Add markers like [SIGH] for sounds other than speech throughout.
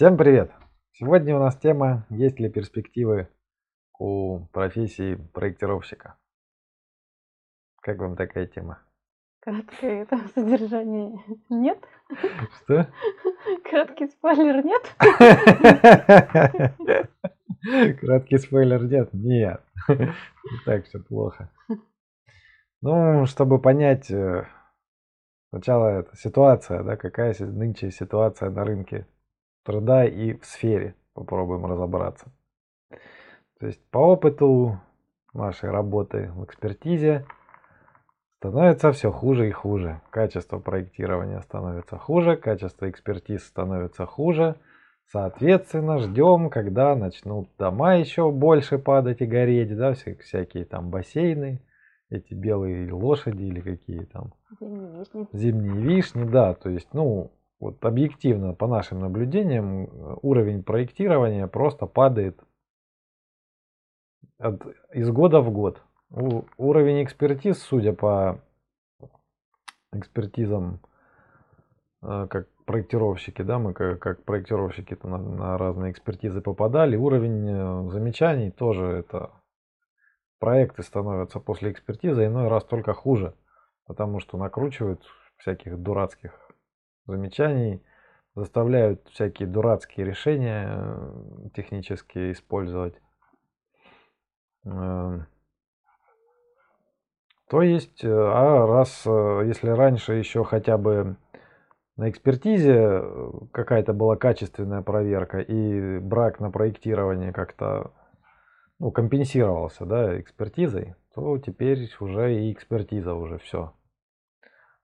Всем привет! Сегодня у нас тема «Есть ли перспективы у профессии проектировщика?» Как вам такая тема? Краткое это содержание нет. Что? Краткий спойлер нет. Краткий спойлер нет? Нет. Так все плохо. Ну, чтобы понять, э, сначала это ситуация, да, какая нынче ситуация на рынке труда и в сфере. Попробуем разобраться. То есть по опыту нашей работы в экспертизе становится все хуже и хуже. Качество проектирования становится хуже, качество экспертиз становится хуже. Соответственно, ждем, когда начнут дома еще больше падать и гореть, да, всякие там бассейны, эти белые лошади или какие там. Зимние вишни. Зимние вишни, да, то есть, ну, вот объективно по нашим наблюдениям уровень проектирования просто падает от, из года в год. У, уровень экспертиз, судя по экспертизам, э, как проектировщики, да, мы как, как проектировщики на, на разные экспертизы попадали, уровень э, замечаний тоже это проекты становятся после экспертизы иной раз только хуже, потому что накручивают всяких дурацких замечаний, заставляют всякие дурацкие решения э, технические использовать. Эм, то есть, э, а раз, э, если раньше еще хотя бы на экспертизе какая-то была качественная проверка и брак на проектирование как-то ну, компенсировался да, экспертизой, то теперь уже и экспертиза уже все.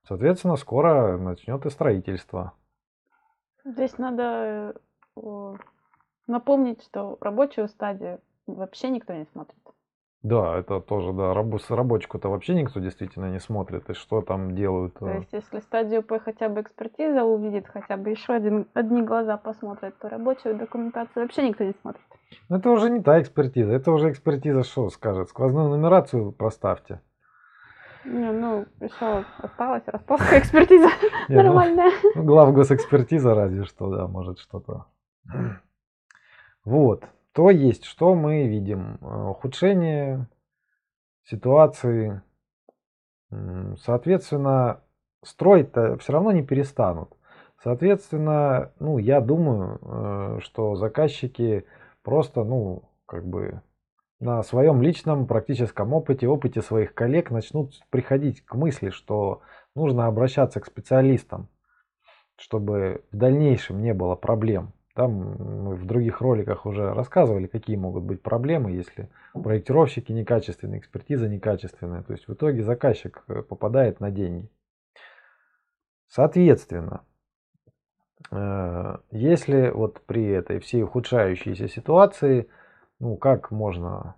Соответственно, скоро начнет и строительство. Здесь надо э, напомнить, что рабочую стадию вообще никто не смотрит. Да, это тоже, да, раб, рабочку-то вообще никто действительно не смотрит, и что там делают. То э. есть, если стадию П хотя бы экспертиза увидит, хотя бы еще один, одни глаза посмотрит, то рабочую документацию вообще никто не смотрит. Это уже не та экспертиза, это уже экспертиза что скажет? Сквозную нумерацию проставьте. Не, ну, еще осталась распоска экспертиза ну, нормальная. Ну, главгосэкспертиза разве что, да, может что-то. Вот. То есть, что мы видим? Э, ухудшение ситуации. Соответственно, строить-то все равно не перестанут. Соответственно, ну, я думаю, э, что заказчики просто, ну, как бы на своем личном практическом опыте, опыте своих коллег начнут приходить к мысли, что нужно обращаться к специалистам, чтобы в дальнейшем не было проблем. Там мы в других роликах уже рассказывали, какие могут быть проблемы, если проектировщики некачественные, экспертиза некачественная. То есть в итоге заказчик э, попадает на деньги. Соответственно, э, если вот при этой всей ухудшающейся ситуации ну, как можно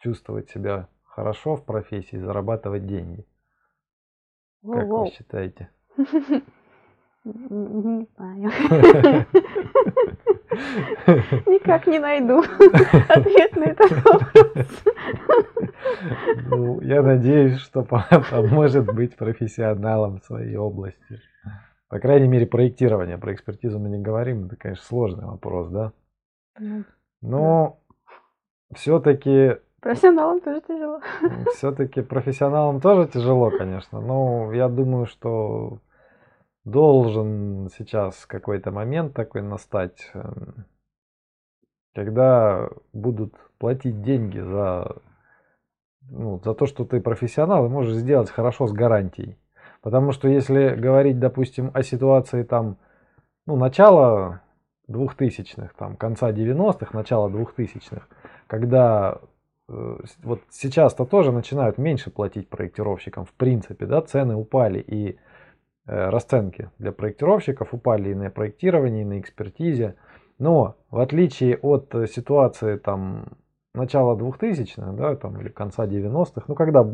чувствовать себя хорошо в профессии, зарабатывать деньги? Как вы считаете? [LAUGHS] Не знаю. [LAUGHS] Никак не найду [LAUGHS] ответ на этот вопрос. Ну, я надеюсь, что поможет быть профессионалом в своей области. По крайней мере, проектирование. Про экспертизу мы не говорим. Это, конечно, сложный вопрос, да? Ну, Но все-таки... Профессионалам тоже тяжело. Все-таки профессионалам тоже тяжело, конечно. Но я думаю, что должен сейчас какой-то момент такой настать, эм, когда будут платить деньги за, ну, за то, что ты профессионал и можешь сделать хорошо с гарантией. Потому что если говорить, допустим, о ситуации там, ну, начала двухтысячных, там, конца 90-х, начала двухтысячных, когда э, вот сейчас-то тоже начинают меньше платить проектировщикам, в принципе, да, цены упали и э, расценки для проектировщиков упали и на проектировании, и на экспертизе. Но в отличие от ситуации там начала 2000-х, да, там, или конца 90-х, ну когда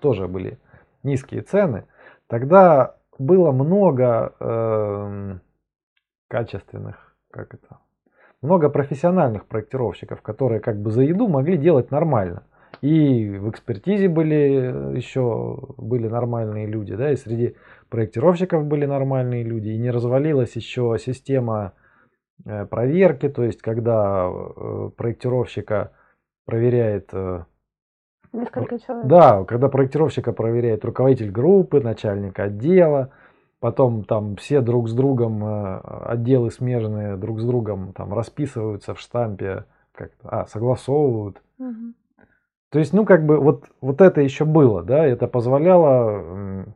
тоже были низкие цены, тогда было много э, качественных, как это, много профессиональных проектировщиков, которые как бы за еду могли делать нормально. И в экспертизе были еще были нормальные люди, да, и среди проектировщиков были нормальные люди, и не развалилась еще система э, проверки, то есть когда э, проектировщика проверяет э, Несколько человек. да, когда проектировщика проверяет руководитель группы, начальник отдела, потом там все друг с другом, э, отделы смежные друг с другом там расписываются в штампе, как а, согласовывают. Мгм. То есть, ну, как бы вот, вот это еще было, да, это позволяло,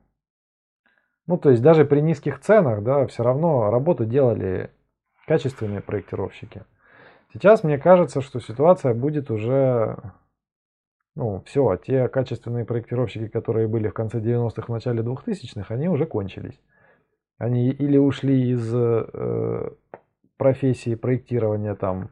ну, то есть даже при низких ценах, да, все равно работу делали качественные проектировщики. Сейчас мне кажется, что ситуация будет уже, ну, все, те качественные проектировщики, которые были в конце 90-х, в начале 2000-х, они уже кончились. Они или ушли из э, профессии проектирования там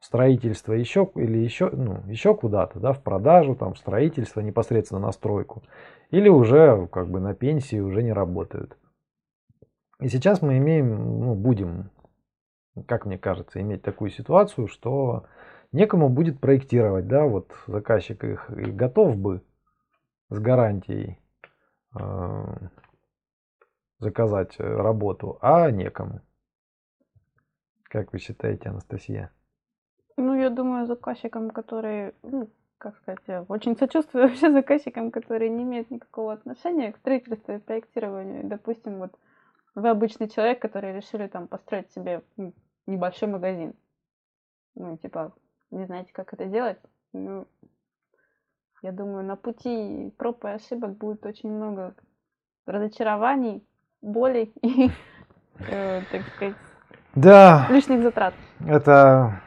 строительства еще или еще, ну, еще куда-то, да, в продажу, там, в строительство, непосредственно на стройку, или уже как бы на пенсии уже не работают. И сейчас мы имеем, ну, будем, как мне кажется, иметь такую ситуацию, что некому будет проектировать, да, вот заказчик их готов бы с гарантией э, заказать э, работу, а некому. Как вы считаете, Анастасия? Ну, я думаю, заказчикам, которые, ну, как сказать, я очень сочувствую [LAUGHS] вообще заказчикам, которые не имеют никакого отношения к строительству и проектированию. Допустим, вот вы обычный человек, который решили там построить себе небольшой магазин. Ну, типа, не знаете, как это делать. Ну, я думаю, на пути проб и ошибок будет очень много разочарований, болей [LAUGHS] и, э, так сказать, Да, лишних затрат. это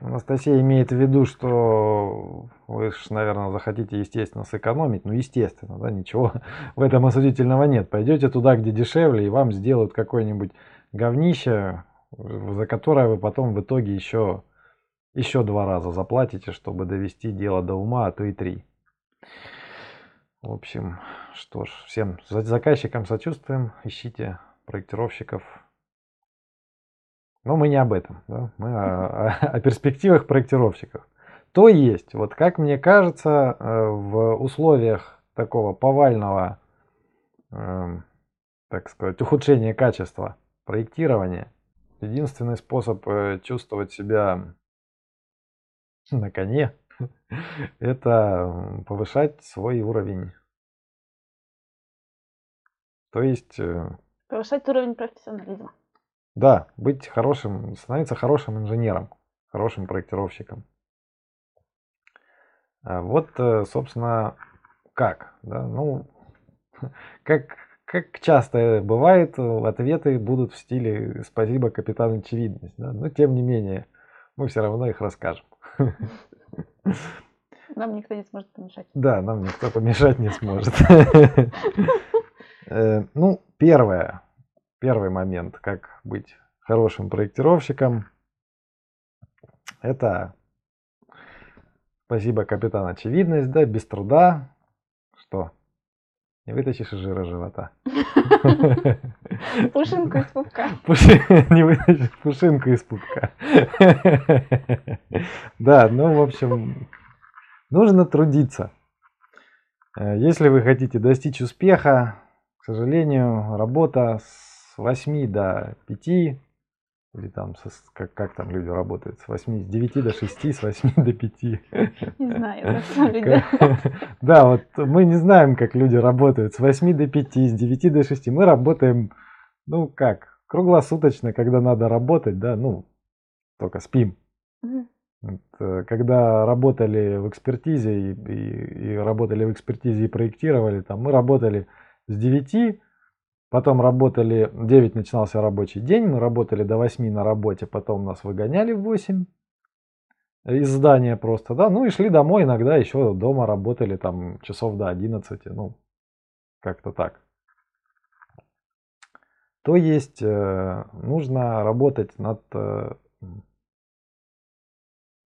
Анастасия имеет в виду, что вы же, наверное, захотите, естественно, сэкономить. Ну, естественно, да, ничего [LAUGHS] в этом осудительного нет. Пойдете туда, где дешевле, и вам сделают какое-нибудь говнище, за которое вы потом в итоге еще, еще два раза заплатите, чтобы довести дело до ума, а то и три. В общем, что ж, всем за- заказчикам сочувствуем, ищите проектировщиков. Но мы не об этом, да? мы о, о- о перспективах проектировщиков. То есть, вот как мне кажется, э, в условиях такого повального, эм, так сказать, ухудшения качества проектирования, единственный способ э, чувствовать себя на коне, [LAUGHS] это повышать свой уровень. То есть, э, Повышать уровень профессионализма. да, быть хорошим, становиться хорошим инженером, хорошим проектировщиком. А Вот, э, собственно, как, да, ну, [LAUGHS] как, как часто бывает, ответы будут в стиле «Спасибо, капитан Очевидность», да, но тем не менее, мы все равно их расскажем. [LAUGHS] Нам никто не сможет помешать. Да, нам никто помешать не сможет. Э, Ну, первое, первый момент, как быть хорошим проектировщиком, это спасибо, капитан Очевидность, да, без труда, не вытащишь из жира живота. [LAUGHS] Пушинку из пупка. [LAUGHS] Не вытащишь пушинку из пупка. [LAUGHS] Да, ну, в общем, нужно трудиться. Э, Если вы хотите достичь успеха, к сожалению, работа с 8 до 5, или там, со- как, как там люди работают, с 8, с 9 до 6, с 8 до 5. Не знаю, [LAUGHS] люди. Да, вот мы не знаем, как люди работают с 8 до 5, с 9 до 6. Мы работаем, ну как, круглосуточно, когда надо работать, да, ну, только спим. Вот, э, Когда работали в экспертизе и, и- и работали в экспертизе и проектировали, там мы работали с 9, потом работали, 9 начинался рабочий день, мы работали до 8 на работе, потом нас выгоняли в 8 из здания просто, да, ну и шли домой, иногда еще дома работали там часов до 11, ну, как-то так. То есть э, нужно работать над э,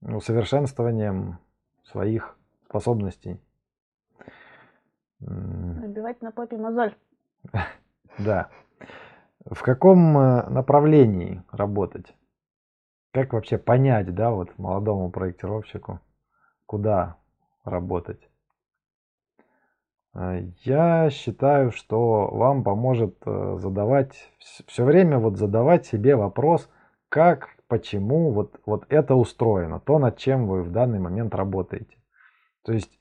усовершенствованием своих способностей. Набивать на попе мозоль. [LAUGHS] Да. В каком э, направлении работать? Как вообще понять, да, вот молодому проектировщику, куда работать? Э, Я считаю, что вам поможет э, задавать, все время вот задавать себе вопрос, как почему вот, вот это устроено, то, над чем вы в данный момент работаете. То есть,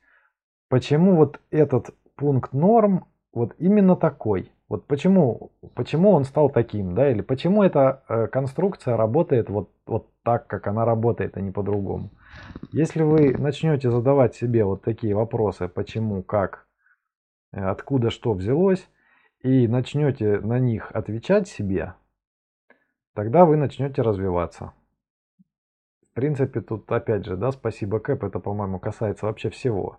почему вот этот пункт норм вот именно такой. Вот почему, почему он стал таким, да, или почему эта э, конструкция работает вот, вот так, как она работает, а не по-другому. Если вы начнете задавать себе вот такие вопросы, почему, как, э, откуда что взялось, и начнете на них отвечать себе, тогда вы начнете развиваться. В принципе, тут опять же, да, спасибо Кэп, это, по-моему, касается вообще всего.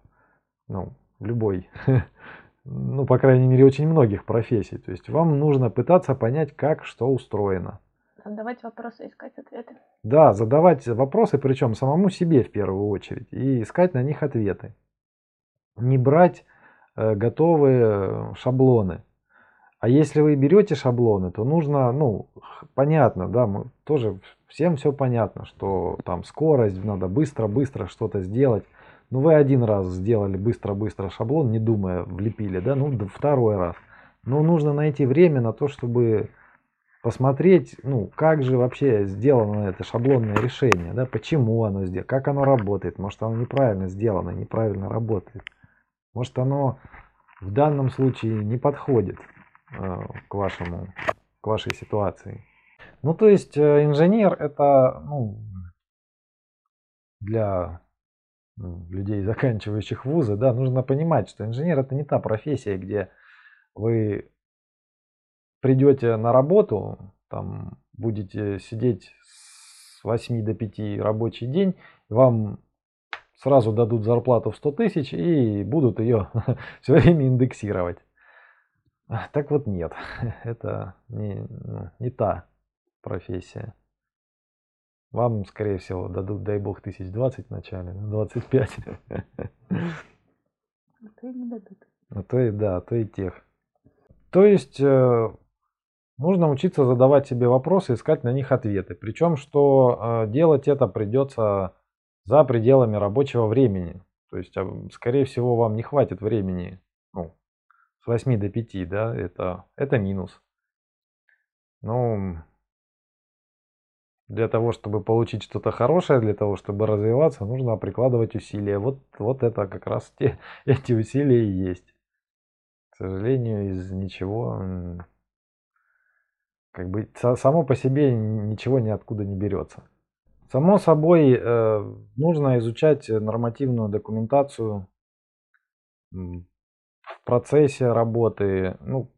Ну, любой, [LAUGHS] ну, по крайней мере, очень многих профессий. То есть вам нужно пытаться понять, как что устроено. Задавать вопросы, искать ответы. Да, задавать вопросы, причем самому себе в первую очередь, и искать на них ответы. Не брать э, готовые э, шаблоны. А если вы берете шаблоны, то нужно, ну, понятно, да, мы тоже всем все понятно, что там скорость, надо быстро-быстро что-то сделать. Ну, вы один раз сделали быстро-быстро шаблон, не думая, влепили, да, ну, второй раз. Но нужно найти время на то, чтобы посмотреть, ну, как же вообще сделано это шаблонное решение, да, почему оно сделано, как оно работает, может оно неправильно сделано, неправильно работает, может оно в данном случае не подходит. Э, к вашему, к вашей ситуации. Ну, то есть э, инженер это ну, для людей, [LAUGHS] заканчивающих вузы, да, нужно понимать, что инженер это не та профессия, где вы придете на работу, там будете сидеть с 8 до 5 рабочий день, вам сразу дадут зарплату в 100 тысяч и будут ее [LAUGHS] все время индексировать. Так вот нет, [LAUGHS] это не, ну, не та профессия. Вам, скорее всего, дадут, дай бог, тысяч двадцать в начале, ну, двадцать пять. А то и не дадут. А то и да, а то и тех. То есть э, нужно учиться задавать себе вопросы, искать на них ответы. Причем, что э, делать это придется за пределами рабочего времени. То есть, скорее всего, вам не хватит времени ну, с 8 до 5, да, это, это минус. Ну, для того, чтобы получить что-то хорошее, для того, чтобы развиваться, нужно прикладывать усилия. Вот, вот это как раз те, [LAUGHS] эти усилия и есть. К сожалению, из ничего, как бы само по себе ничего ниоткуда не берется. Само собой, э, нужно изучать нормативную документацию в процессе работы, ну,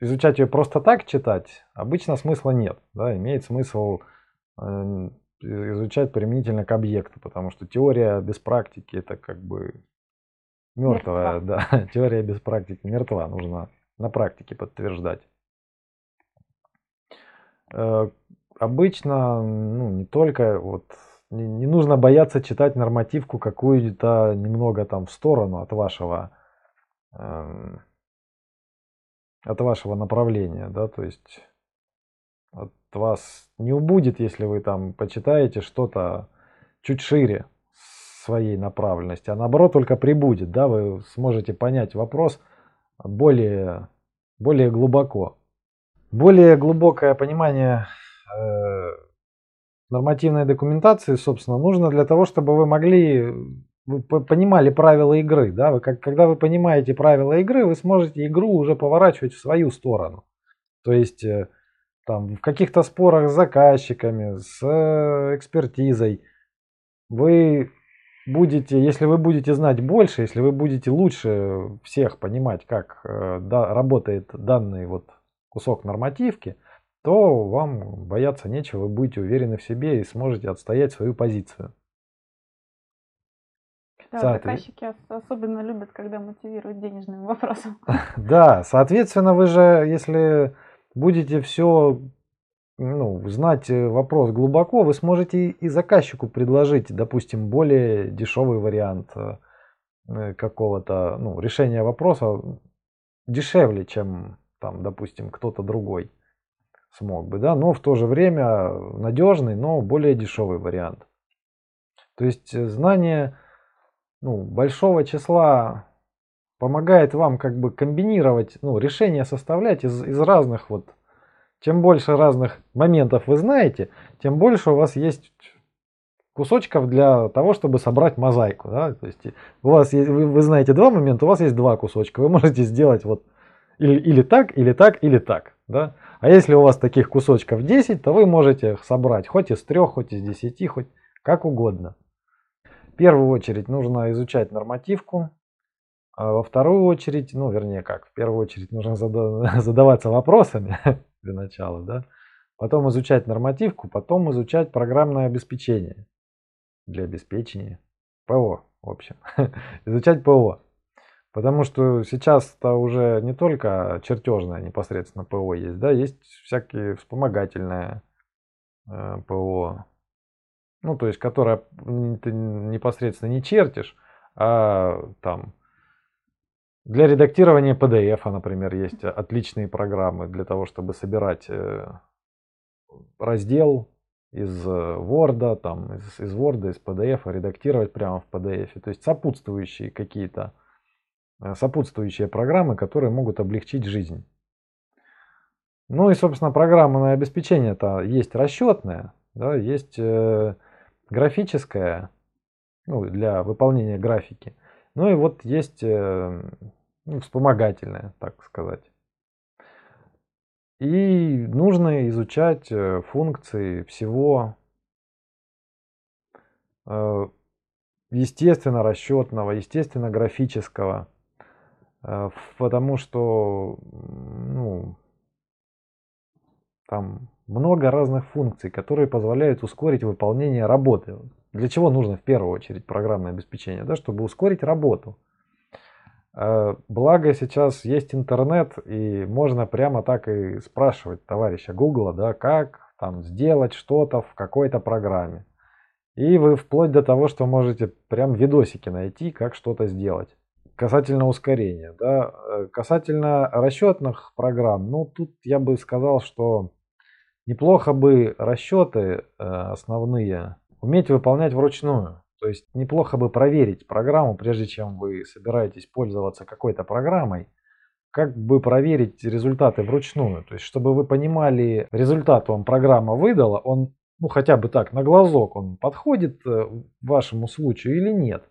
изучать ее просто так читать, обычно смысла нет. Да, имеет смысл э, изучать применительно к объекту, потому что теория без практики это как бы мертвая, да, [LAUGHS] теория без практики мертва, нужно на практике подтверждать. Э, обычно, ну, не только вот не, не нужно бояться читать нормативку какую-то немного там в сторону от вашего Эм, от вашего направления, да, то есть от вас не убудет, если вы там почитаете что-то чуть шире своей направленности, а наоборот только прибудет, да, вы сможете понять вопрос более, более глубоко. Более глубокое понимание э, нормативной документации, собственно, нужно для того, чтобы вы могли вы понимали правила игры, да, вы, как, когда вы понимаете правила игры, вы сможете игру уже поворачивать в свою сторону. То есть э, там в каких-то спорах с заказчиками, с э, экспертизой, вы будете, если вы будете знать больше, если вы будете лучше всех понимать, как э, да, работает данный вот кусок нормативки, то вам бояться нечего, вы будете уверены в себе и сможете отстоять свою позицию. Да, заказчики особенно любят, когда мотивируют денежным [LAUGHS] вопросом. Да, соответственно, вы же, если будете все ну, знать э, вопрос глубоко, вы сможете и заказчику предложить, допустим, более дешевый вариант э, э, какого-то ну, решения вопроса дешевле, чем там, допустим, кто-то другой смог бы, да, но в то же время надежный, но более дешевый вариант. То есть знание ну, большого числа помогает вам как бы комбинировать, ну, решения составлять из, из разных вот чем больше разных моментов вы знаете, тем больше у вас есть кусочков для того, чтобы собрать мозаику. Да? То есть у вас есть, вы, вы знаете два момента, у вас есть два кусочка. Вы можете сделать вот или, или так, или так, или так. Да? А если у вас таких кусочков 10, то вы можете их собрать хоть из трех, хоть из десяти, хоть как угодно. Первую очередь нужно изучать нормативку. А во вторую очередь, ну вернее как, в первую очередь нужно [LAUGHS] задаваться вопросами [LAUGHS] для начала. Да? Потом изучать нормативку, потом изучать программное обеспечение для обеспечения. ПО, в общем. [LAUGHS] изучать ПО. Потому что сейчас-то уже не только чертежное непосредственно ПО есть, да, есть всякие вспомогательное э, ПО, ну, то есть, которое ты непосредственно не чертишь, а там для редактирования PDF, например, есть отличные программы для того, чтобы собирать э, раздел из э, Word, там, из, из Word, из PDF, редактировать прямо в PDF. То есть сопутствующие какие-то Э, сопутствующие программы, которые могут облегчить жизнь. Ну и, собственно, программное обеспечение это есть расчетное, да, есть графическое, ну, для выполнения графики. Ну и вот есть э, ну, вспомогательное, так сказать. И нужно изучать э, функции всего э, естественно расчетного, естественно графического. Потому что ну, там много разных функций, которые позволяют ускорить выполнение работы. Для чего нужно в первую очередь программное обеспечение? Да, чтобы ускорить работу. Э, благо сейчас есть интернет, и можно прямо так и спрашивать товарища Гугла, да, как там сделать что-то в какой-то программе. И вы вплоть до того, что можете прям видосики найти, как что-то сделать. Касательно ускорения, да, э, касательно расчетных программ, ну тут я бы сказал, что неплохо бы расчеты э, основные уметь выполнять вручную. То есть неплохо бы проверить программу, прежде чем вы собираетесь пользоваться какой-то программой, как бы проверить результаты вручную. То есть чтобы вы понимали, результат вам программа выдала, он ну хотя бы так, на глазок он подходит э, вашему случаю или нет.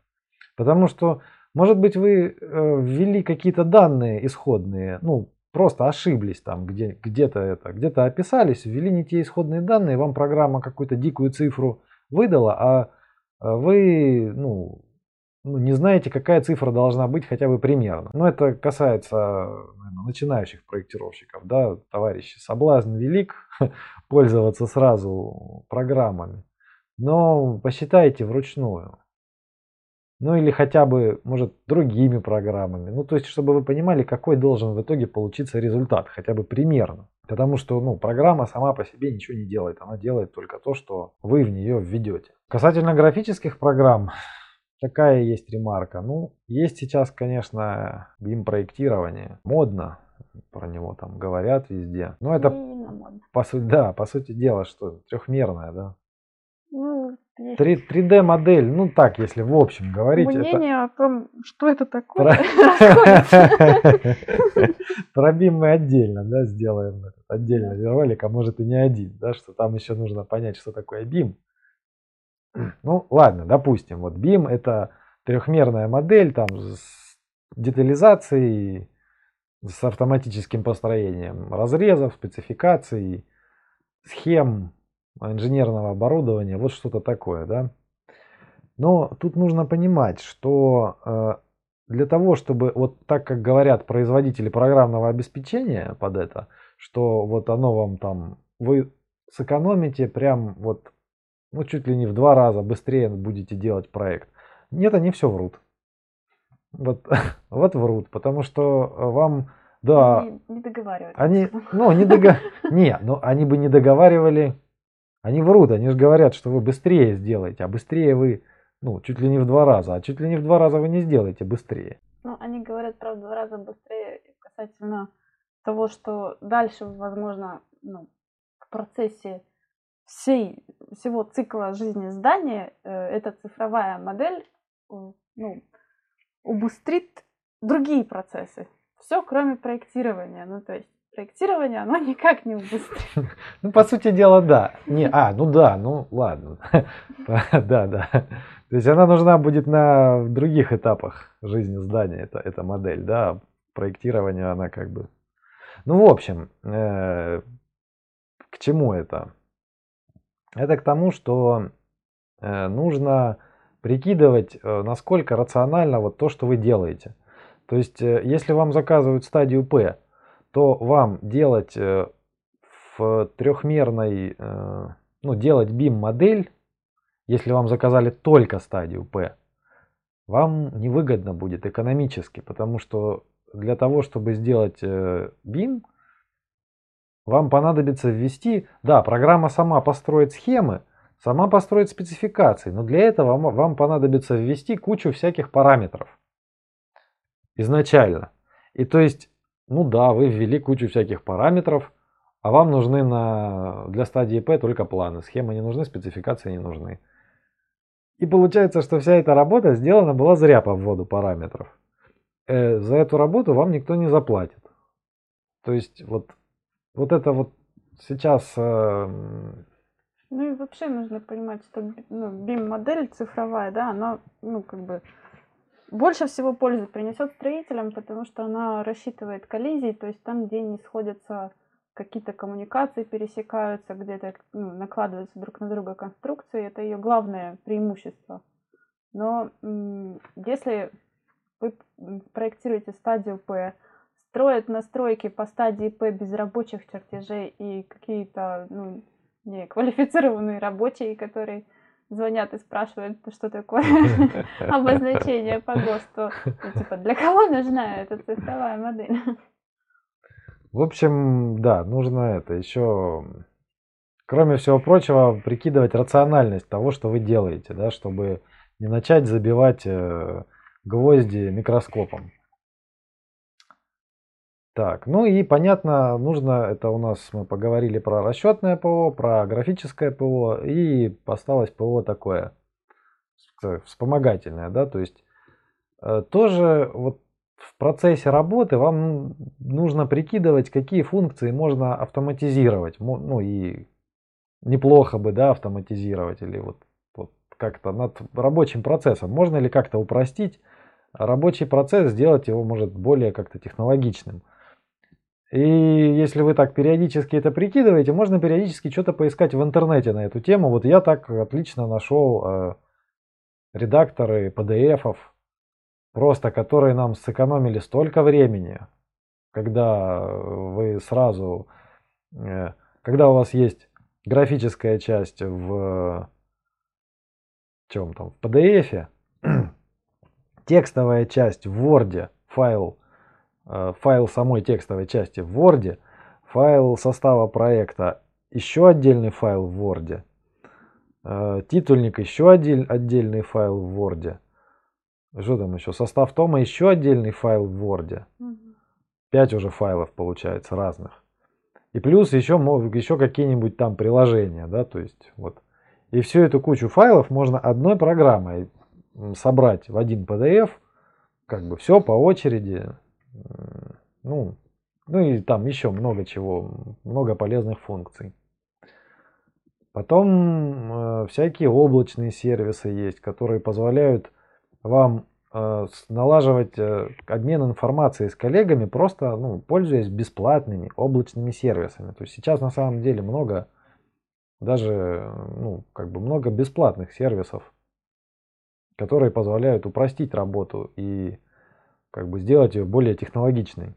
Потому что может быть, вы э, ввели какие-то данные исходные, ну, просто ошиблись там, где, где-то это, где-то описались, ввели не те исходные данные, вам программа какую-то дикую цифру выдала, а, а вы, ну, ну, не знаете, какая цифра должна быть хотя бы примерно. Но это касается наверное, начинающих проектировщиков, да, товарищи. Соблазн велик [LAUGHS] пользоваться сразу программами, но посчитайте вручную. Ну или хотя бы, может, другими программами. Ну то есть, чтобы вы понимали, какой должен в итоге получиться результат, хотя бы примерно. Потому что ну, программа сама по себе ничего не делает, она делает только то, что вы в нее введете. Касательно графических программ, [LAUGHS] такая есть ремарка. Ну, есть сейчас, конечно, BIM-проектирование. Модно, про него там говорят везде. Но это, по сути, да, по сути дела, что трехмерное, да. Ну, 3D модель, ну так, если в общем говорить. Мнение это... о том, что это такое, Про [LAUGHS] BIM [LAUGHS] мы отдельно, да, сделаем отдельный ролик, а может и не один, да, что там еще нужно понять, что такое BIM. [CLEARS THROAT] Ну, ладно, допустим, вот BIM это трехмерная модель, там, с детализацией, с автоматическим построением разрезов, спецификаций, схем, инженерного оборудования, вот что-то такое, да. Но тут нужно понимать, что э, для того, чтобы, вот так как говорят производители программного обеспечения под это, что вот оно вам там, вы сэкономите прям вот, ну чуть ли не в два раза быстрее будете делать проект. Нет, они все врут. Вот, [LAUGHS] вот врут, потому что вам, да, не, не договаривались. Они, ну, не [LAUGHS] дого... Не, ну они бы не договаривали они врут, они же говорят, что вы быстрее сделаете, а быстрее вы, ну, чуть ли не в два раза, а чуть ли не в два раза вы не сделаете быстрее. Ну, они говорят, правда, в два раза быстрее касательно того, что дальше, возможно, ну, в процессе всей, всего цикла жизни здания э, эта цифровая модель э, ну, убыстрит другие процессы. Все, кроме проектирования. Ну, то есть проектирование, оно [LAUGHS] никак не убыстрит. [LAUGHS] Ну, по сути дела, да. Не, а, ну да, ну ладно. [LAUGHS] Да, да. То есть она нужна будет на других этапах жизни здания, это, эта модель, да. Проектирование она как бы... Ну, в общем, э, к чему это? Это к тому, что э, нужно прикидывать, э, насколько рационально вот то, что вы делаете. То есть, э, если вам заказывают стадию P, то вам делать э, в трехмерной, ну, делать BIM-модель, если вам заказали только стадию P, вам невыгодно будет экономически, потому что для того, чтобы сделать BIM, вам понадобится ввести, да, программа сама построит схемы, сама построит спецификации, но для этого вам, вам понадобится ввести кучу всяких параметров изначально. И то есть, ну да, вы ввели кучу всяких параметров, а вам нужны на, для стадии P только планы. Схемы не нужны, спецификации не нужны. И получается, что вся эта работа сделана была зря по вводу параметров. Э, за эту работу вам никто не заплатит. То есть вот, вот это вот сейчас э, ну и вообще нужно понимать, что ну, BIM-модель цифровая, да, она, ну, как бы, больше всего пользы принесет строителям, потому что она рассчитывает коллизии, то есть там, где не сходятся какие-то коммуникации, пересекаются, где-то ну, накладываются друг на друга конструкции, это ее главное преимущество. Но если вы проектируете стадию P, строят настройки по стадии P без рабочих чертежей и какие-то ну, не квалифицированные рабочие, которые звонят и спрашивают, что такое [LAUGHS] обозначение по ГОСТу. Ну, типа, для кого нужна эта цифровая модель? В общем, да, нужно это еще, кроме всего прочего, прикидывать рациональность того, что вы делаете, да, чтобы не начать забивать э, гвозди микроскопом. Так, ну и понятно, нужно, это у нас мы поговорили про расчетное ПО, про графическое ПО и осталось ПО такое вспомогательное, да, то есть э, тоже вот в процессе работы вам нужно прикидывать, какие функции можно автоматизировать, ну и неплохо бы, да, автоматизировать или вот, вот как-то над рабочим процессом. Можно ли как-то упростить рабочий процесс, сделать его, может, более как-то технологичным. И если вы так периодически это прикидываете, можно периодически что-то поискать в интернете на эту тему. Вот я так отлично нашел э, редакторы PDF, просто которые нам сэкономили столько времени, когда вы сразу, э, когда у вас есть графическая часть в чем там, в PDF, [CLEARS THROAT] текстовая часть в Word, файл файл самой текстовой части в Word, файл состава проекта еще отдельный файл в Word, э, титульник еще отдель, отдельный файл в Word. Что там еще? Состав тома еще отдельный файл в Word. Пять уже файлов получается разных. И плюс еще, еще какие-нибудь там приложения, да, то есть вот. И всю эту кучу файлов можно одной программой собрать в один PDF, как бы все по очереди, ну, ну и там еще много чего, много полезных функций. Потом э, всякие облачные сервисы есть, которые позволяют вам э, налаживать э, обмен информацией с коллегами, просто ну, пользуясь бесплатными облачными сервисами. То есть сейчас на самом деле много, даже ну, как бы много бесплатных сервисов, которые позволяют упростить работу и как бы сделать ее более технологичной.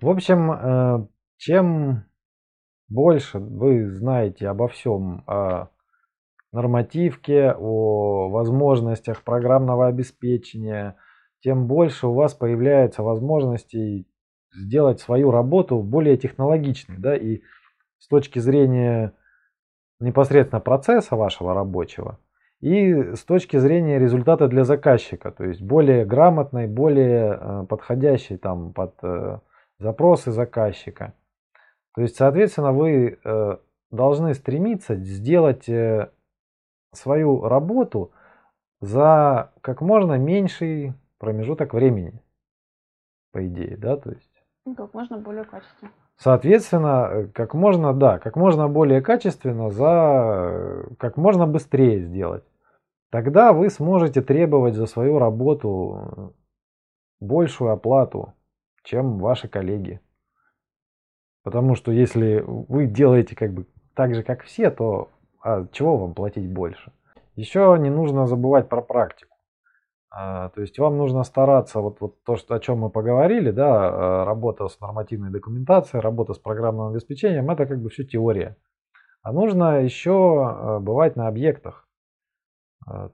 В общем, э, чем больше вы знаете обо всем, о нормативке, о возможностях программного обеспечения, тем больше у вас появляется возможностей сделать свою работу более технологичной. Да? И с точки зрения непосредственно процесса вашего рабочего – и с точки зрения результата для заказчика, то есть более грамотной, более э, подходящей там под э, запросы заказчика. То есть, соответственно, вы э, должны стремиться сделать свою работу за как можно меньший промежуток времени, по идее, да, то есть. Ну, как можно более качественно. Соответственно, э, как можно, да, как можно более качественно, за как можно быстрее сделать. Тогда вы сможете требовать за свою работу большую оплату, чем ваши коллеги. Потому что если вы делаете как бы так же, как все, то а чего вам платить больше? Еще не нужно забывать про практику. А, то есть вам нужно стараться, вот, вот то, что, о чем мы поговорили, да, а, работа с нормативной документацией, работа с программным обеспечением, это как бы все теория. А нужно еще а, бывать на объектах,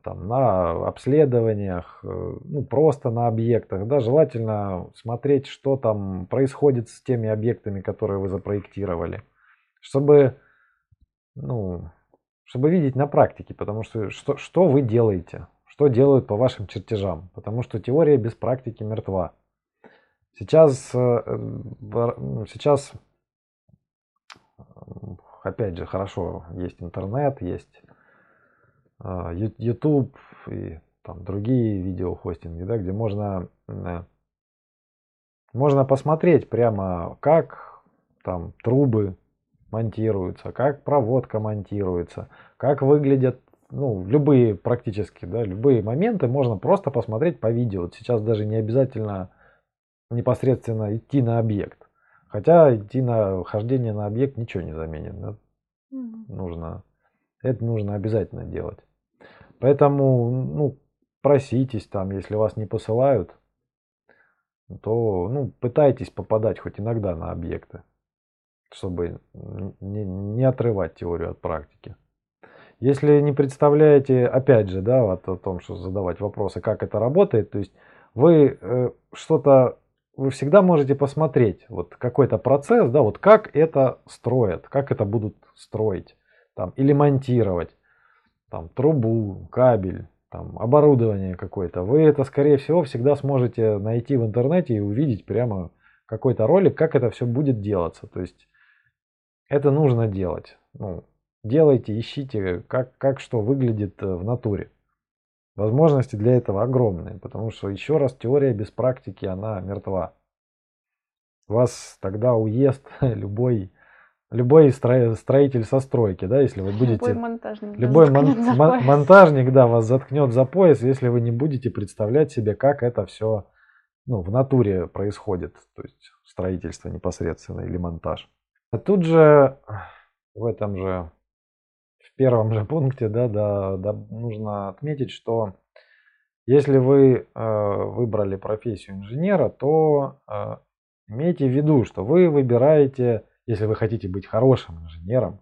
там, на обследованиях, э, ну, просто на объектах, да, желательно смотреть, что там происходит с теми объектами, которые вы запроектировали, чтобы, ну, чтобы видеть на практике, потому что что, что вы делаете, что делают по вашим чертежам, потому что теория без практики мертва. Сейчас, э, э, сейчас опять же, хорошо, есть интернет, есть э, YouTube и там другие видеохостинги, да, где можно, можно посмотреть прямо, как там трубы монтируются, как проводка монтируется, как выглядят ну, любые практически, да, любые моменты можно просто посмотреть по видео. Вот сейчас даже не обязательно непосредственно идти на объект. Хотя идти на хождение на объект ничего не заменит. Да? Mm-hmm. Нужно, это нужно обязательно делать. Поэтому, ну, проситесь там, если вас не посылают, то, ну, пытайтесь попадать хоть иногда на объекты чтобы не, не отрывать теорию от практики. Если не представляете, опять же, да, вот о том, что задавать вопросы, как это работает, то есть вы э, что-то, вы всегда можете посмотреть вот какой-то процесс, да, вот как это строят, как это будут строить, там, или монтировать, там, трубу, кабель, там, оборудование какое-то. Вы это, скорее всего, всегда сможете найти в интернете и увидеть прямо какой-то ролик, как это все будет делаться. То есть это нужно делать. Ну, делайте, ищите, как, как что выглядит э, в натуре. Возможности для этого огромные, потому что, еще раз, теория без практики, она мертва. Вас тогда уест [LAUGHS] любой, любой строитель со стройки, да, если вы будете... Любой монтажник. Любой мон, мон, монтажник, да, вас заткнет за пояс, если вы не будете представлять себе, как это все ну, в натуре происходит, то есть строительство непосредственно или монтаж. А тут же в этом же, первом же пункте, да, да, да нужно отметить, что если вы э, выбрали профессию инженера, то э, имейте в виду, что вы выбираете, если вы хотите быть хорошим инженером,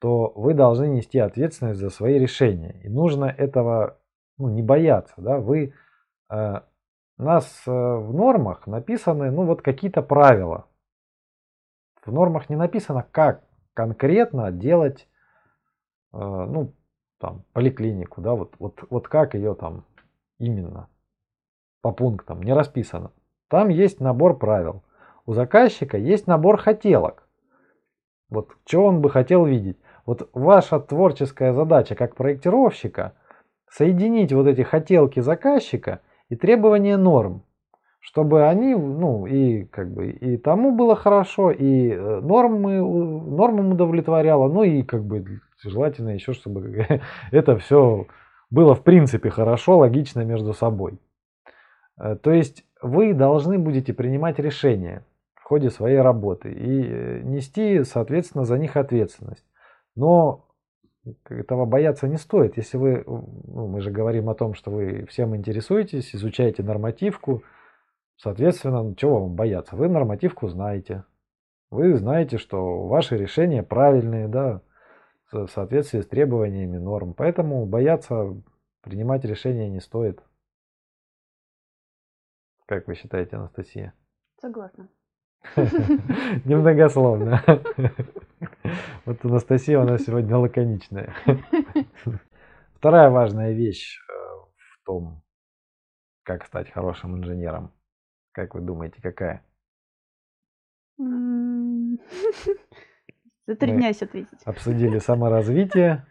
то вы должны нести ответственность за свои решения. И нужно этого ну, не бояться. Да? Вы, э, у нас э, в нормах написаны ну, вот какие-то правила. В нормах не написано, как конкретно делать, ну, там, поликлинику, да, вот, вот, вот как ее там именно по пунктам не расписано. Там есть набор правил. У заказчика есть набор хотелок. Вот что он бы хотел видеть. Вот ваша творческая задача как проектировщика соединить вот эти хотелки заказчика и требования норм чтобы они, ну, и как бы и тому было хорошо, и э, нормы, нормам удовлетворяло, ну и как бы желательно еще, чтобы [LAUGHS] это все было в принципе хорошо, логично между собой. Э, то есть вы должны будете принимать решения в ходе своей работы и э, нести, соответственно, за них ответственность. Но этого бояться не стоит. Если вы, ну, мы же говорим о том, что вы всем интересуетесь, изучаете нормативку, Соответственно, чего вам бояться? Вы нормативку знаете. Вы знаете, что ваши решения правильные, да, в соответствии с требованиями норм. Поэтому бояться принимать решения не стоит. Как вы считаете, Анастасия? Согласна. [LAUGHS] Немногословно. [LAUGHS] Вот Анастасия у нас сегодня лаконичная. [LAUGHS] Вторая важная вещь э, в том, как стать хорошим инженером. Как вы думаете, какая? Затрудняюсь ответить. Обсудили саморазвитие.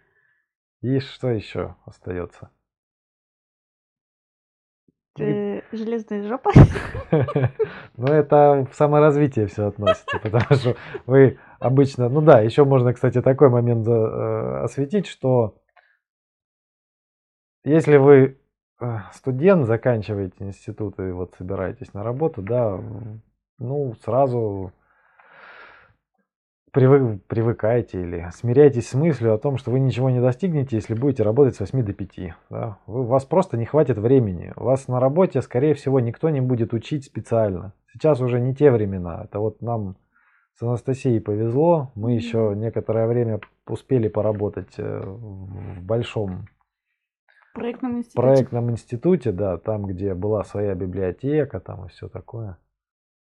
И что еще остается? Ты... железная жопа. [LAUGHS] Ну, это в саморазвитие все относится, потому что вы обычно... Ну да, еще можно, кстати, такой момент э, осветить, что если вы э, студент, заканчиваете институт и вот собираетесь на работу, да, ну, сразу привык, привыкаете или смиряйтесь с мыслью о том, что вы ничего не достигнете, если будете работать с 8 до 5. Да? Вы, у вас просто не хватит времени. У вас на работе, скорее всего, никто не будет учить специально. Сейчас уже не те времена. Это вот нам с Анастасией повезло. Мы еще некоторое время успели поработать э, в большом проектном институте. проектном институте, да, там, где была своя библиотека, там и все такое.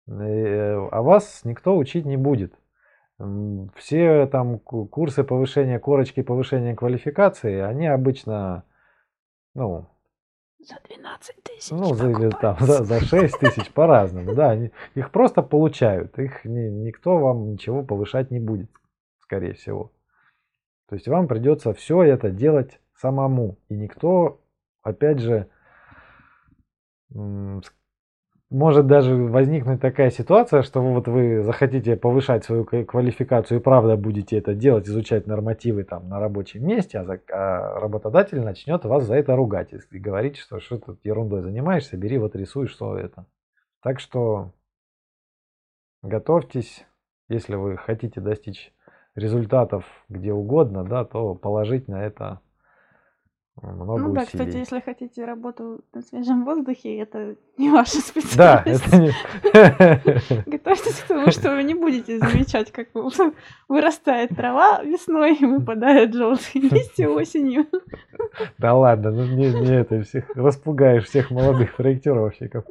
И, э, а вас никто учить не будет. Все там курсы повышения корочки, повышения квалификации, они обычно, ну, за 12 тысяч. Ну, за, там за, за 6 тысяч по-разному. Да, они, их просто получают. Их ни, никто вам ничего повышать не будет, скорее всего. То есть вам придется все это делать самому. И никто, опять же, может даже возникнуть такая ситуация, что вот вы захотите повышать свою квалификацию и правда будете это делать, изучать нормативы там на рабочем месте, а, а работодатель начнет вас за это ругать и говорить, что что ты ерундой занимаешься, бери вот рисуй, что это. Так что готовьтесь, если вы хотите достичь результатов где угодно, да, то положить на это много ну да, усилий. кстати, если хотите работу на свежем воздухе, это не ваша [LAUGHS] специальность. Да, это не... [LAUGHS] Готовьтесь к тому, что вы не будете замечать, как [LAUGHS] вырастает трава весной и выпадают желтые листья осенью. Да ладно, ну не, не это, всех распугаешь всех молодых проектировщиков.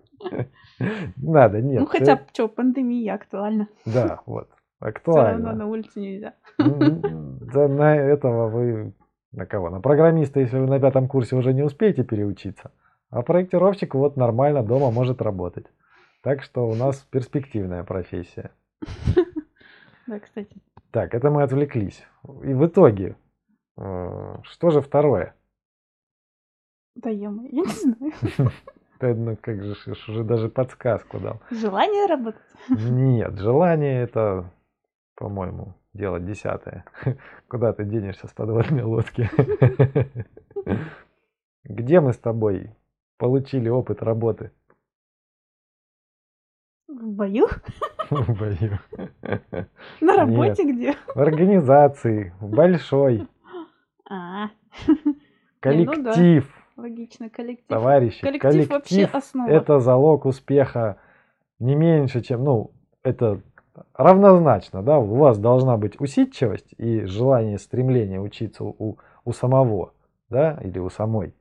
Надо, нет. Ну хотя, что, пандемия актуальна. Да, вот, актуально. Все равно на улице нельзя. Да на этого вы на кого? На программиста, если вы на пятом курсе уже не успеете переучиться. А проектировщик вот нормально дома может работать. Так что у нас перспективная профессия. [LAUGHS] Да, кстати. Так, это мы отвлеклись. И в итоге, э, что же второе? Да я, я не знаю. [LAUGHS] Ну как же, уже даже подсказку дал. Желание работать? Нет, желание это, по-моему, дело десятое. [LAUGHS] Куда ты денешься с подводной лодки? [LAUGHS] Где мы с тобой получили опыт работы? В бою? [LAUGHS] В бою. На работе Нет. где? В организации, в большой. А. Коллектив. Ну, да. Логично, коллектив. Товарищи, коллектив, коллектив вообще основа. это залог успеха не меньше, чем, ну, это равнозначно, да, у вас должна быть усидчивость и желание, стремление учиться у, у самого, да, или у самой.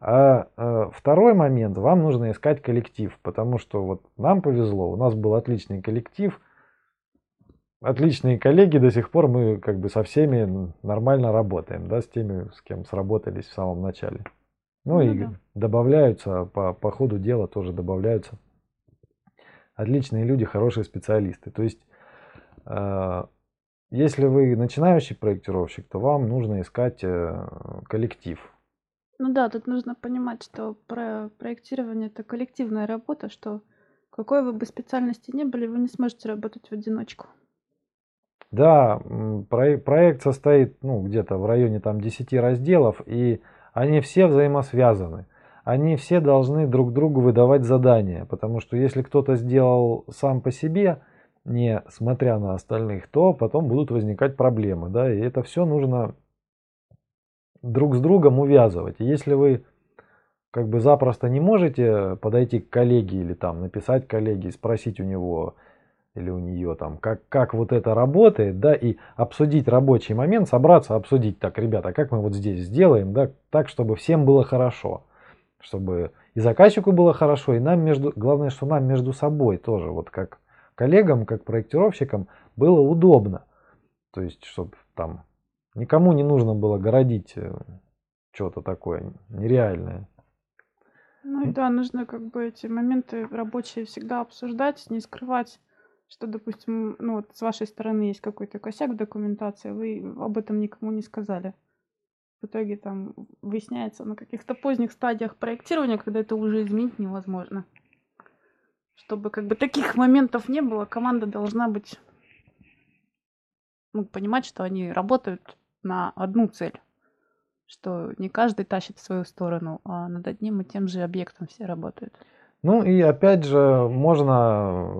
А э, второй момент, вам нужно искать коллектив, потому что вот нам повезло, у нас был отличный коллектив, отличные коллеги, до сих пор мы как бы со всеми нормально работаем, да, с теми, с кем сработались в самом начале. Ну, ну и да. добавляются по, по ходу дела тоже добавляются отличные люди, хорошие специалисты. То есть, э, если вы начинающий проектировщик, то вам нужно искать э, коллектив. Ну да, тут нужно понимать, что про проектирование это коллективная работа, что какой вы бы специальности не были, вы не сможете работать в одиночку. Да, проект состоит ну, где-то в районе там 10 разделов, и они все взаимосвязаны они все должны друг другу выдавать задания, потому что если кто-то сделал сам по себе, не смотря на остальных, то потом будут возникать проблемы, да, и это все нужно друг с другом увязывать. Если вы как бы запросто не можете подойти к коллеге или там написать коллеге, спросить у него или у нее там, как, как вот это работает, да, и обсудить рабочий момент, собраться, обсудить, так, ребята, как мы вот здесь сделаем, да, так, чтобы всем было хорошо чтобы и заказчику было хорошо, и нам между, главное, что нам между собой тоже, вот как коллегам, как проектировщикам, было удобно. То есть, чтобы там никому не нужно было городить э, что-то такое нереальное. Ну да, нужно как бы эти моменты рабочие всегда обсуждать, не скрывать, что, допустим, ну вот с вашей стороны есть какой-то косяк в документации, вы об этом никому не сказали. В итоге там выясняется на каких-то поздних стадиях проектирования, когда это уже изменить невозможно. Чтобы как бы таких моментов не было, команда должна быть, ну, понимать, что они работают на одну цель. Что не каждый тащит в свою сторону, а над одним и тем же объектом все работают. Ну и опять же, можно,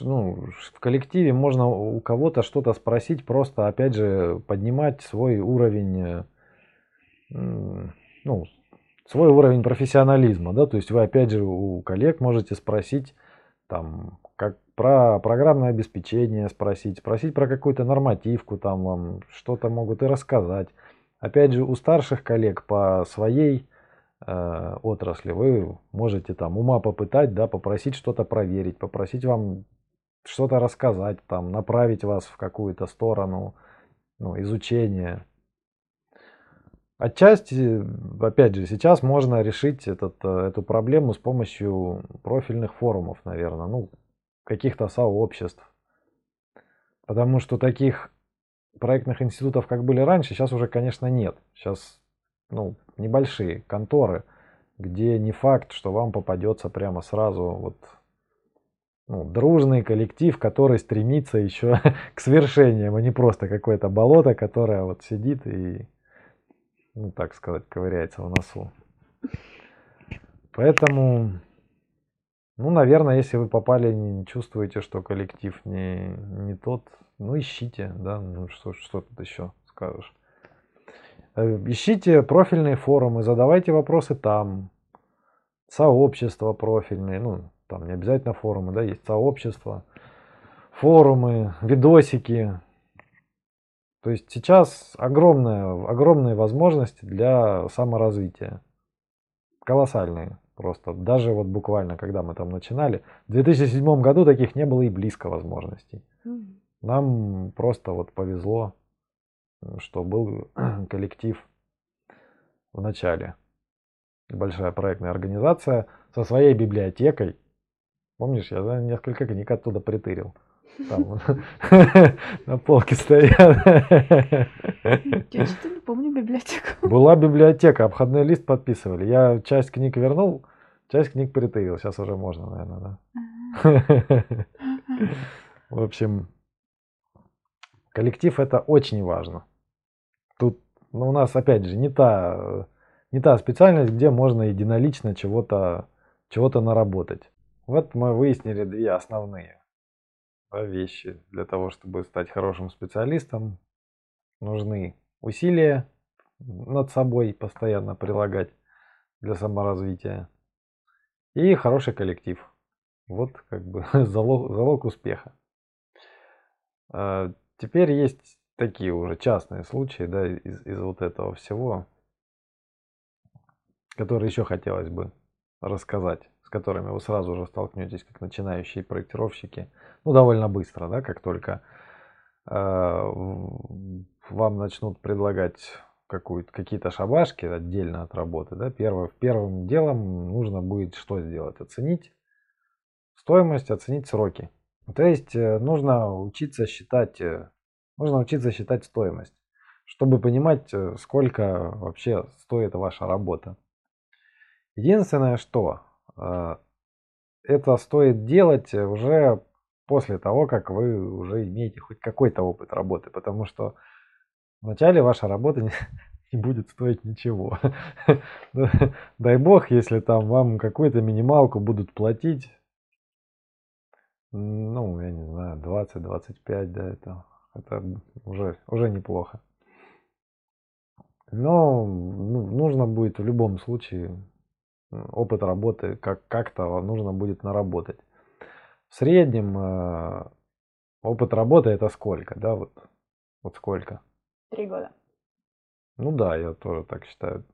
ну, в коллективе можно у кого-то что-то спросить, просто опять же поднимать свой уровень, ну, свой уровень профессионализма, да, то есть вы опять же у коллег можете спросить там, как про программное обеспечение спросить, спросить про какую-то нормативку, там вам что-то могут и рассказать. Опять же, у старших коллег по своей Э, отрасли, вы можете там ума попытать, да, попросить что-то проверить, попросить вам что-то рассказать, там, направить вас в какую-то сторону ну, изучения. Отчасти, опять же, сейчас можно решить этот, э, эту проблему с помощью профильных форумов, наверное, ну, каких-то сообществ. Потому что таких проектных институтов, как были раньше, сейчас уже, конечно, нет. Сейчас ну, небольшие конторы, где не факт, что вам попадется прямо сразу вот ну, дружный коллектив, который стремится еще [LAUGHS] к свершениям, а не просто какое-то болото, которое вот сидит и, ну так сказать, ковыряется в носу. Поэтому, ну, наверное, если вы попали, не чувствуете, что коллектив не, не тот, ну, ищите, да, ну, что, что тут еще скажешь. Э, ищите профильные форумы, задавайте вопросы там. Сообщества профильные, ну, там не обязательно форумы, да, есть сообщества, форумы, видосики. То есть сейчас огромная, огромные возможности для саморазвития. Колоссальные просто. Даже вот буквально, когда мы там начинали, в 2007 году таких не было и близко возможностей. Нам просто вот повезло что был [CLEARS THROAT] коллектив в начале. Большая проектная организация со своей библиотекой. Помнишь, я несколько книг оттуда притырил. Там [LAUGHS] на полке стоят. Я что-то не помню библиотеку. Была библиотека, обходной лист подписывали. Я часть книг вернул, часть книг притырил. Сейчас уже можно, наверное, да. [LAUGHS] В общем, коллектив это очень важно. Тут ну, у нас, опять же, не та, не та специальность, где можно единолично чего-то чего наработать. Вот мы выяснили две основные вещи. Для того, чтобы стать хорошим специалистом, нужны усилия над собой постоянно прилагать для саморазвития и хороший коллектив. Вот как бы [LAUGHS] залог, залог успеха. А, теперь есть такие уже частные случаи, да, из, из вот этого всего, которые еще хотелось бы рассказать, с которыми вы сразу же столкнетесь как начинающие проектировщики, ну, довольно быстро, да, как только э, вам начнут предлагать какие-то шабашки отдельно от работы, да, первым, первым делом нужно будет что сделать? Оценить стоимость, оценить сроки. То есть э, нужно учиться считать э, Нужно учиться считать стоимость, чтобы понимать, э, сколько вообще стоит ваша работа. Единственное, что это стоит делать уже после того, как вы уже имеете хоть какой-то опыт работы, потому что вначале ваша работа не, [LAUGHS] не будет стоить ничего. [LAUGHS] Дай бог, если там вам какую-то минималку будут платить, ну, я не знаю, 20-25, да, это это уже, уже неплохо. Но ну, нужно будет в любом случае опыт работы как, как-то нужно будет наработать. В среднем э, опыт работы это сколько, да, вот, вот сколько? Три года. Ну да, я тоже так считаю.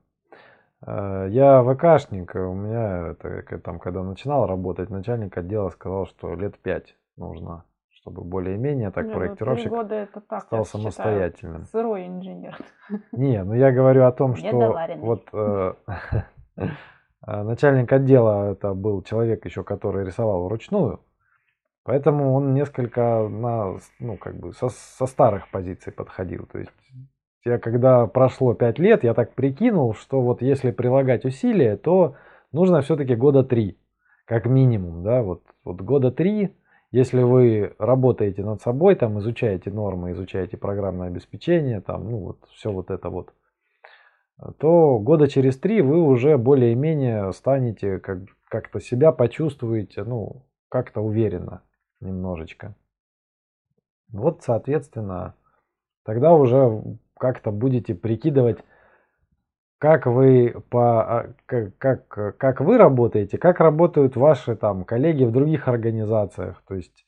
Э, я ВКшник, у меня это, там, когда начинал работать, начальник отдела сказал, что лет пять нужно чтобы более-менее так не, ну, проектировщик ну, года это так, стал самостоятельным. Считаю, сырой инженер. Не, ну я говорю о том, [LAUGHS] что вот э, [LAUGHS] начальник отдела это был человек еще, который рисовал вручную, поэтому он несколько на, ну как бы со, со старых позиций подходил, то есть я когда прошло 5 лет, я так прикинул, что вот если прилагать усилия, то нужно все-таки года 3, как минимум, да, вот, вот года 3, если вы работаете над собой, там изучаете нормы, изучаете программное обеспечение, там, ну вот все вот это вот, то года через три вы уже более-менее станете как, как-то себя почувствуете, ну, как-то уверенно немножечко. Вот, соответственно, тогда уже как-то будете прикидывать, как вы по как, как, как вы работаете, как работают ваши там коллеги в других организациях, то есть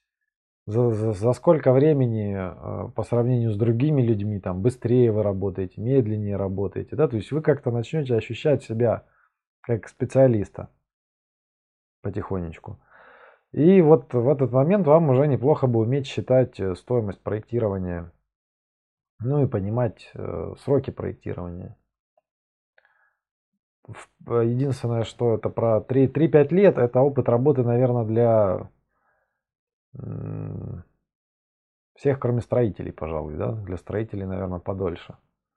за, за, за сколько времени э, по сравнению с другими людьми там быстрее вы работаете, медленнее работаете, да, то есть вы как-то начнете ощущать себя как специалиста потихонечку. И вот в этот момент вам уже неплохо бы уметь считать э, стоимость проектирования, ну и понимать э, сроки проектирования. Э, единственное, что это про 3-5 лет, это опыт работы, наверное, для всех, кроме строителей, пожалуй, да? Для строителей, наверное, подольше.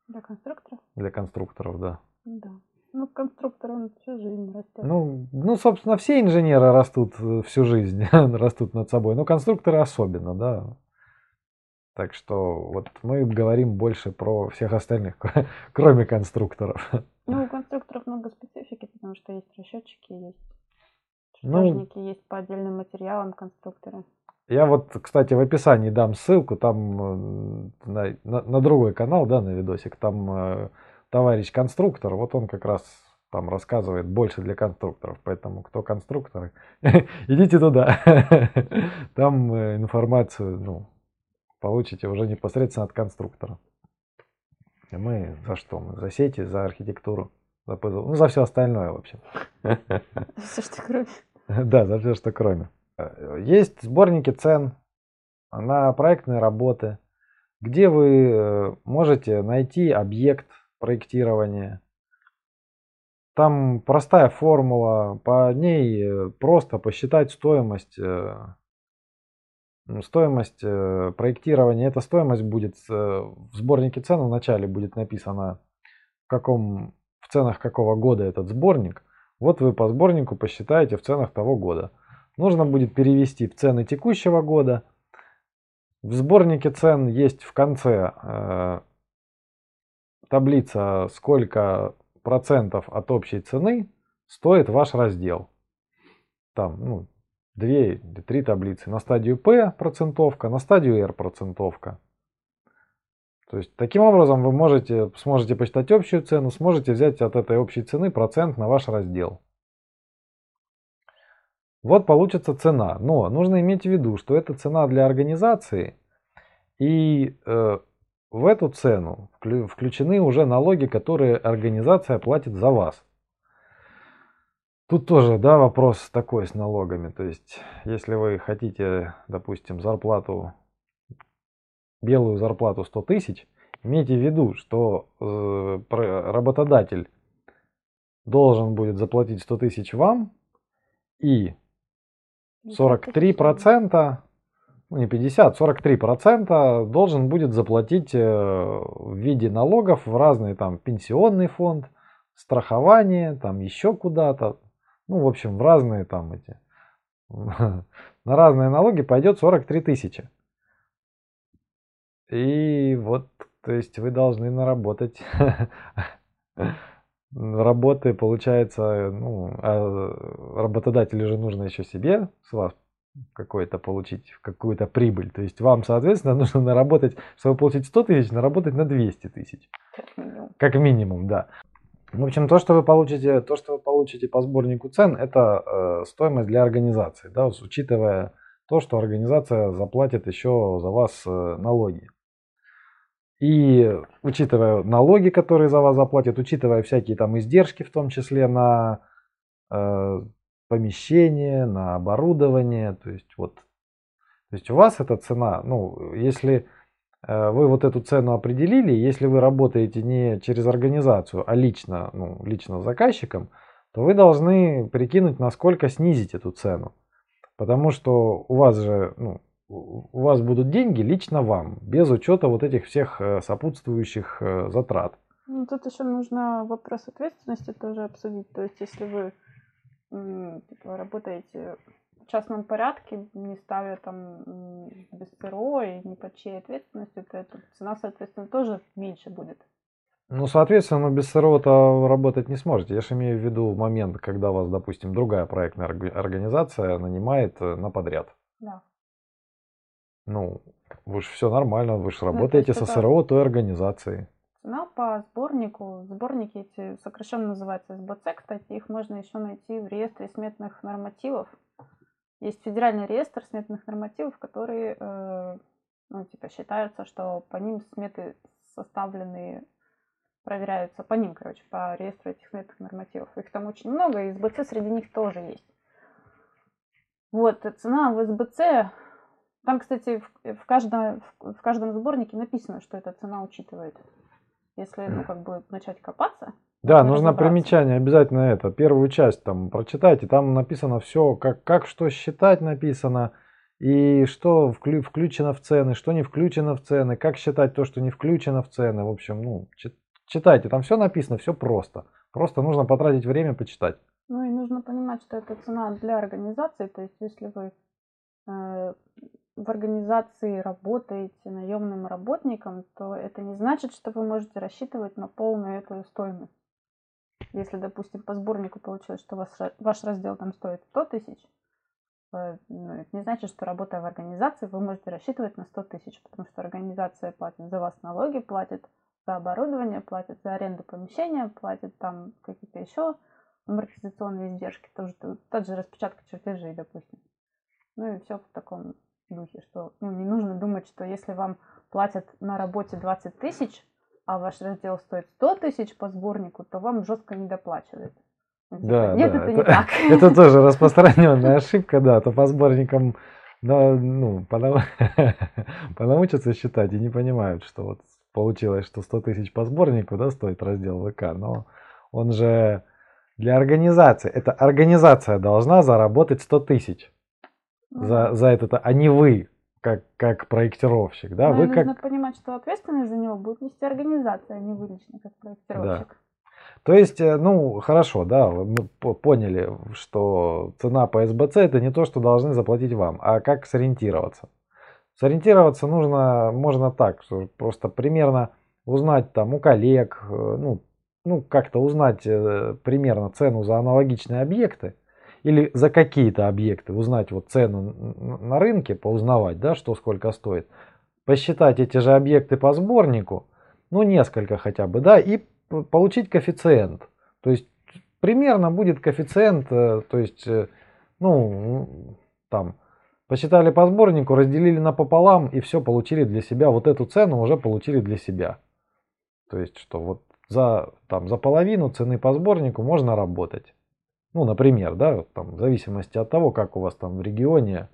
Для конструкторов? Для конструкторов, да. Да. Ну, конструктор, он всю жизнь растет. Ну, ну, собственно, все инженеры растут э, всю жизнь, [LAUGHS] растут над собой. Но конструкторы особенно, да. Так что вот мы говорим больше про всех остальных, [LAUGHS] кроме конструкторов. Ну, у конструкторов много специфики, потому что есть расчетчики, есть чертежники, ну, есть по отдельным материалам конструкторы. Я вот, кстати, в описании дам ссылку, там э, на, на, на другой канал, да, на видосик, там э, товарищ конструктор, вот он как раз там рассказывает больше для конструкторов, поэтому кто конструкторы, [LAUGHS] идите туда, [LAUGHS] там э, информацию, ну, получите уже непосредственно от конструктора. И мы за что? Мы за сети, за архитектуру, за пазл, ну за все остальное, в общем. Все, что кроме. [LAUGHS] Да, за все, что кроме. Э, есть сборники цен на проектные работы, где вы э, можете найти объект проектирования. Там простая формула, по ней э, просто посчитать стоимость стоимость проектирования. Эта стоимость будет в сборнике цен в начале будет написано в каком в ценах какого года этот сборник. Вот вы по сборнику посчитаете в ценах того года нужно будет перевести в цены текущего года. В сборнике цен есть в конце э, таблица, сколько процентов от общей цены стоит ваш раздел. Там, ну, две или три таблицы. На стадию P процентовка, на стадию R процентовка. То есть, таким образом вы можете, сможете посчитать общую цену, сможете взять от этой общей цены процент на ваш раздел. Вот получится цена. Но нужно иметь в виду, что это цена для организации. И э, в эту цену включены уже налоги, которые организация платит за вас. Тут тоже, да, вопрос такой с налогами. То есть, если вы хотите, допустим, зарплату, белую зарплату 100 тысяч, имейте в виду, что э, работодатель должен будет заплатить 100 тысяч вам, и 43 процента, ну не 50, 43 процента должен будет заплатить э, в виде налогов в разные там пенсионный фонд, страхование, там еще куда-то. Ну, в общем, в разные там эти, [LAUGHS] на разные налоги пойдет 43 тысячи. И вот, то есть вы должны наработать [LAUGHS] работы, получается, ну, а работодателю же нужно еще себе с вас какой-то получить, какую-то прибыль. То есть вам, соответственно, [LAUGHS] нужно наработать, чтобы получить 100 тысяч, наработать на 200 тысяч. Как минимум. да. В общем, то, что вы получите, то, что вы получите по сборнику цен, это э, стоимость для организации, да, учитывая то, что организация заплатит еще за вас э, налоги. И учитывая налоги, которые за вас заплатят, учитывая всякие там издержки, в том числе на э, помещение, на оборудование, то есть вот, то есть у вас эта цена, ну, если э, вы вот эту цену определили, если вы работаете не через организацию, а лично, ну, лично заказчиком, то вы должны прикинуть, насколько снизить эту цену. Потому что у вас же, ну, у вас будут деньги лично вам, без учета вот этих всех э, сопутствующих э, затрат. Ну, тут еще нужно вопрос ответственности тоже обсудить. То есть, если вы типа, работаете в частном порядке, не ставя там без ЦРО и не под чьей ответственностью, то эта цена, соответственно, тоже меньше будет. Ну, соответственно, без СРО-то работать не сможете. Я же имею в виду момент, когда вас, допустим, другая проектная организация нанимает э, на подряд. Да. Ну, вы же все нормально, вы же ну, работаете со СРО той организацией. Цена по сборнику, сборники эти сокращенно называются СБЦ, кстати, их можно еще найти в реестре сметных нормативов. Есть федеральный реестр сметных нормативов, которые, э, ну, типа, считаются, что по ним сметы составленные проверяются по ним, короче, по реестру этих сметных нормативов. Их там очень много, и СБЦ среди них тоже есть. Вот, цена в СБЦ, там, кстати, в, в, каждом, в, в каждом сборнике написано, что эта цена учитывает. Если, ну, как бы начать копаться. Да, нужно примечание, обязательно это. Первую часть там прочитайте, там написано все, как, как что считать написано, и что вклю, включено в цены, что не включено в цены, как считать то, что не включено в цены. В общем, ну, Читайте, там все написано, все просто. Просто нужно потратить время почитать. Ну и нужно понимать, что это цена для организации. То есть, если вы э, в организации работаете наемным работником, то это не значит, что вы можете рассчитывать на полную эту стоимость. Если, допустим, по сборнику получилось, что ваш, ваш раздел там стоит 100 тысяч, э, ну, это не значит, что работая в организации, вы можете рассчитывать на 100 тысяч, потому что организация платит за вас налоги, платит за оборудование, платят за аренду помещения, платят там какие-то еще амортизационные издержки, тоже тот же распечатка чертежей, допустим. Ну и все в таком духе, что ну, не нужно думать, что если вам платят на работе 20 тысяч, а ваш раздел стоит 100 тысяч по сборнику, то вам жестко не доплачивают. Ну, типа, да, нет, да, это, это не так. [LAUGHS] Это тоже распространенная ошибка, да, то по сборникам да, ну, понаучатся [LAUGHS] считать и не понимают, что вот получилось, что 100 тысяч по сборнику да, стоит раздел ВК, но он же для организации, эта организация должна заработать 100 тысяч за, за это, а не вы, как, как проектировщик. Да? Но вы нужно как... понимать, что ответственность за него будет нести организация, а не вы лично, как проектировщик. Да. То есть, э, ну, хорошо, да, мы поняли, что цена по СБЦ это не то, что должны заплатить вам, а как сориентироваться. Сориентироваться нужно, можно так, что просто примерно узнать там у коллег, э, ну, ну как-то узнать э, примерно цену за аналогичные объекты или за какие-то объекты, узнать вот цену на рынке, поузнавать, да, что сколько стоит, посчитать эти же объекты по сборнику, ну несколько хотя бы, да, и получить коэффициент. То есть примерно будет коэффициент, э, то есть, ну, там, Посчитали по сборнику, разделили напополам и все получили для себя. Вот эту цену уже получили для себя. То есть, что вот за, там, за половину цены по сборнику можно работать. Ну, например, да, там, в зависимости от того, как у вас там в регионе,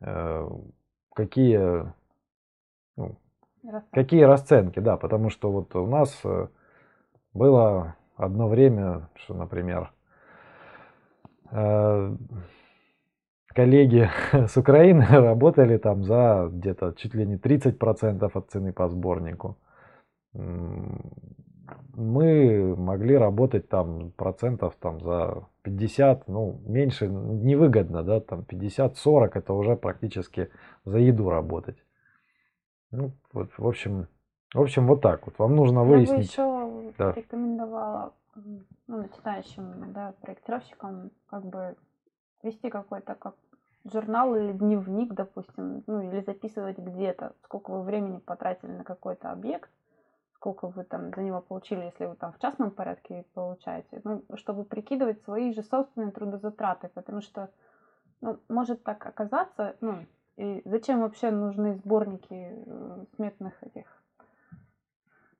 э, какие, ну, какие расценки, да, потому что вот у нас э, было одно время, что, например, э, коллеги [LAUGHS] с Украины [LAUGHS] работали там за где-то чуть ли не 30% от цены по сборнику. Мы могли работать там процентов там за 50, ну меньше невыгодно, да, там 50-40 это уже практически за еду работать. Ну, вот, в общем, в общем, вот так вот. Вам нужно выяснить. Я бы еще да. рекомендовала ну, начинающим да, проектировщикам как бы вести какой-то как журнал или дневник, допустим, ну или записывать где-то, сколько вы времени потратили на какой-то объект, сколько вы там за него получили, если вы там в частном порядке получаете, ну, чтобы прикидывать свои же собственные трудозатраты, потому что, ну, может так оказаться, ну, и зачем вообще нужны сборники э, сметных этих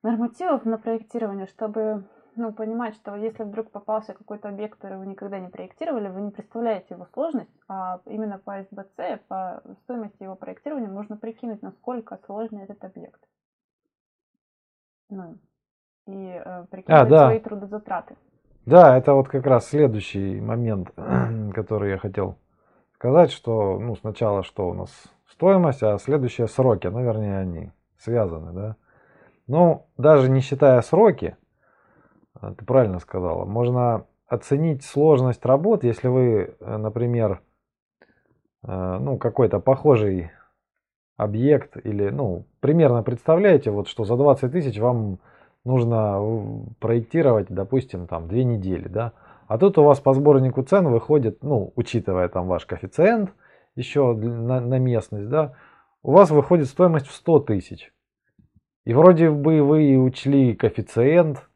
нормативов на проектирование, чтобы ну, понимать, что если вдруг попался какой-то объект, который вы никогда не проектировали, вы не представляете его сложность, а именно по СБЦ, по стоимости его проектирования можно прикинуть, насколько сложный этот объект. Ну, и э, прикидывать а, да. свои трудозатраты. Да, это вот как раз следующий момент, [CLEARS THROAT] который я хотел сказать, что ну, сначала что у нас стоимость, а следующие сроки, ну, вернее, они связаны, да. Ну, даже не считая сроки, э, ты правильно сказала, можно оценить сложность работ, если вы, э, например, э, ну, какой-то похожий объект или, ну, примерно представляете, вот что за 20 тысяч вам нужно проектировать, допустим, там две недели, да, а тут у вас по сборнику цен выходит, ну, учитывая там ваш коэффициент еще на, на местность, да, у вас выходит стоимость в 100 тысяч. И вроде бы вы учли коэффициент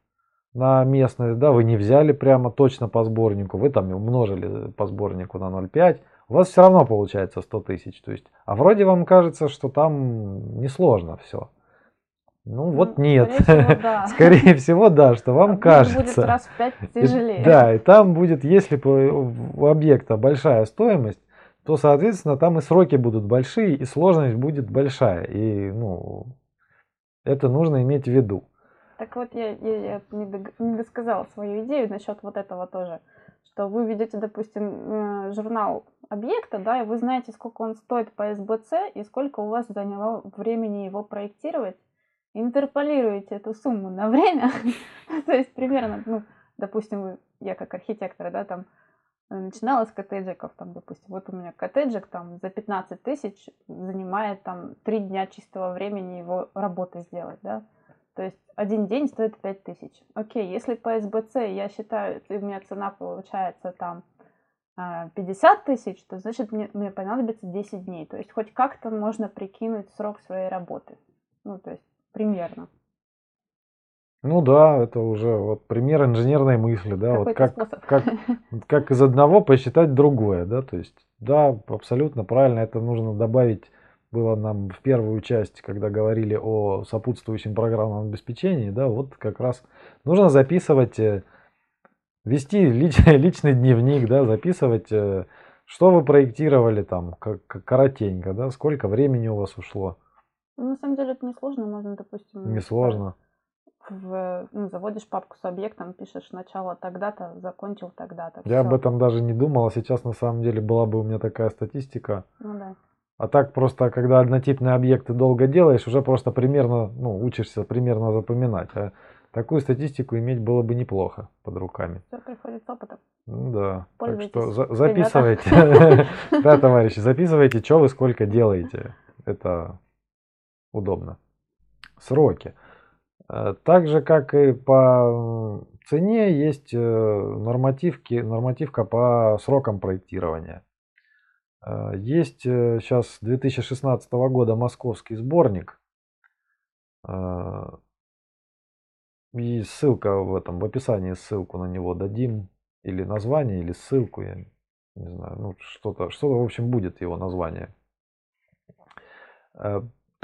на местность, да, вы не взяли прямо точно по сборнику, вы там умножили по сборнику на 0,5, у вас все равно получается 100 тысяч. То есть, а вроде вам кажется, что там несложно все. Ну, ну вот нет. Скорее всего, да. [LAUGHS] скорее всего, да, что вам а кажется. Будет раз в пять тяжелее. И, да, и там будет, если у объекта большая стоимость, то, соответственно, там и сроки будут большие, и сложность будет большая. И, ну, это нужно иметь в виду. Так вот, я, я, я не досказала свою идею насчет вот этого тоже. Что вы ведете, допустим, э, журнал объекта, да, и вы знаете, сколько он стоит по СБЦ и сколько у вас заняло времени его проектировать, интерполируете эту сумму на время, [LAUGHS] то есть примерно, ну, допустим, вы, я как архитектор, да, там э, начинала с коттеджиков, там, допустим, вот у меня коттеджик там за 15 тысяч занимает там 3 дня чистого времени его работы сделать, да, то есть один день стоит 5 тысяч. Окей, если по СБЦ я считаю, у меня цена получается там 50 а, тысяч, то значит мне, мне понадобится 10 дней. То есть хоть как-то можно прикинуть срок своей работы. Ну, то есть примерно. Ну да, это уже вот пример инженерной мысли, да, вот как, как, [LAUGHS] как из одного посчитать другое, да, то есть, да, абсолютно правильно, это нужно добавить было нам в первую часть, когда говорили о сопутствующем программном обеспечении, да, вот как раз нужно записывать, э, вести лич, [LAUGHS] личный дневник, да, записывать, э, что вы проектировали там, как, коротенько, да, сколько времени у вас ушло. Ну, на самом деле это несложно, можно, допустим... Несложно. В, ну, заводишь папку с объектом, пишешь начало тогда-то, закончил тогда-то. Я все. об этом даже не думал, а сейчас на самом деле была бы у меня такая статистика. Ну да. А так просто, когда однотипные объекты долго делаешь, уже просто примерно, ну, учишься примерно запоминать. А такую статистику иметь было бы неплохо под руками. Все приходит с опытом. Ну да. Так что за записывайте. [LAUGHS] Да, товарищи, записывайте, что вы сколько делаете. Это удобно. Сроки. Э, так же, как и по цене, есть э, нормативки, нормативка по срокам проектирования. Э, есть сейчас 2016 года московский сборник. И ссылка в этом, в описании ссылку на него дадим. Или название, или ссылку, я не знаю. Ну, что-то, что-то, в общем, будет его название.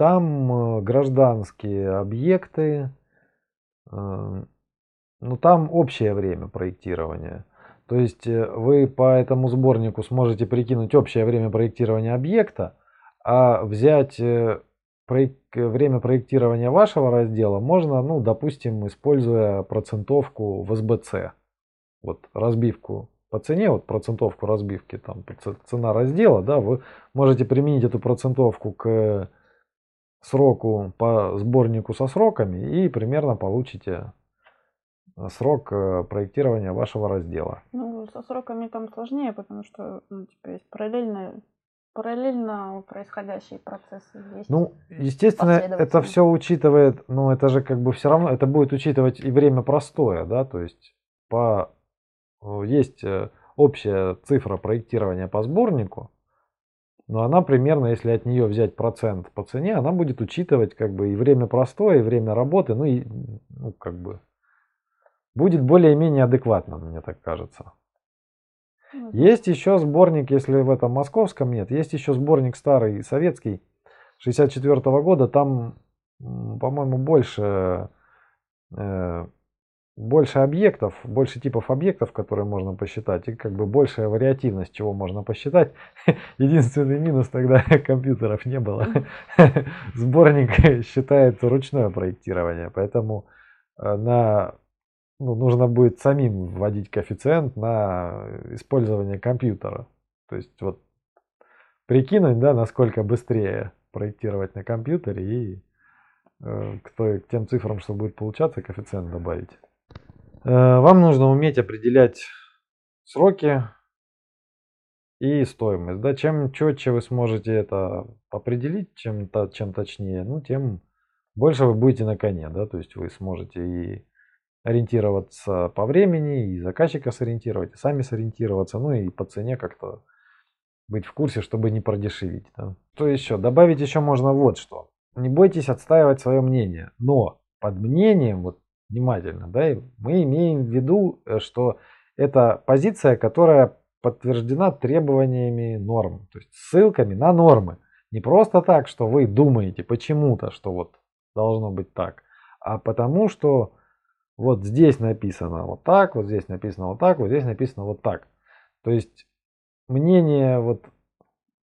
Там э, гражданские объекты, э, ну там общее время проектирования. То есть э, вы по этому сборнику сможете прикинуть общее время проектирования объекта, а взять время проектирования вашего раздела можно, ну, допустим, используя процентовку в СБЦ. Вот разбивку по цене, вот процентовку разбивки, там цена раздела, да, вы можете применить эту процентовку к сроку по сборнику со сроками и примерно получите э, срок э, проектирования вашего раздела. Ну, со сроками там сложнее, потому что ну, типа, есть параллельно, параллельно происходящие процессы. Есть ну, естественно, это все учитывает, ну, это же как бы все равно, это будет учитывать и время простое, да, то есть по, э, есть общая цифра проектирования по сборнику, но она примерно, если от нее взять процент по цене, она будет учитывать как бы и время простое, и время работы, ну и ну, как бы будет более-менее адекватно, мне так кажется. Есть еще сборник, если в этом московском нет, есть еще сборник старый советский 64 -го года, там, по-моему, больше э, больше объектов, больше типов объектов, которые можно посчитать, и как бы большая вариативность, чего можно посчитать. [LAUGHS] Единственный минус тогда [LAUGHS] компьютеров не было. [LAUGHS] Сборник считает ручное проектирование, поэтому э, на, ну, нужно будет самим вводить коэффициент на использование компьютера. То есть вот прикинуть, да, насколько быстрее проектировать на компьютере и э, к, той, к тем цифрам, что будет получаться, коэффициент добавить. Э, вам нужно уметь определять сроки и стоимость. Да, чем четче вы сможете это определить, чем, чем точнее, ну, тем больше вы будете на коне. Да, то есть вы сможете и ориентироваться по времени, и заказчика сориентировать, и сами сориентироваться, ну и по цене как-то быть в курсе, чтобы не продешевить. Да. Что еще? Добавить еще можно вот что. Не бойтесь отстаивать свое мнение, но под мнением, вот внимательно, да, мы имеем в виду, э, что это позиция, которая подтверждена требованиями норм, то есть ссылками на нормы. Не просто так, что вы думаете почему-то, что вот должно быть так, а потому что вот здесь написано вот так, вот здесь написано вот так, вот здесь написано вот так. То есть мнение вот,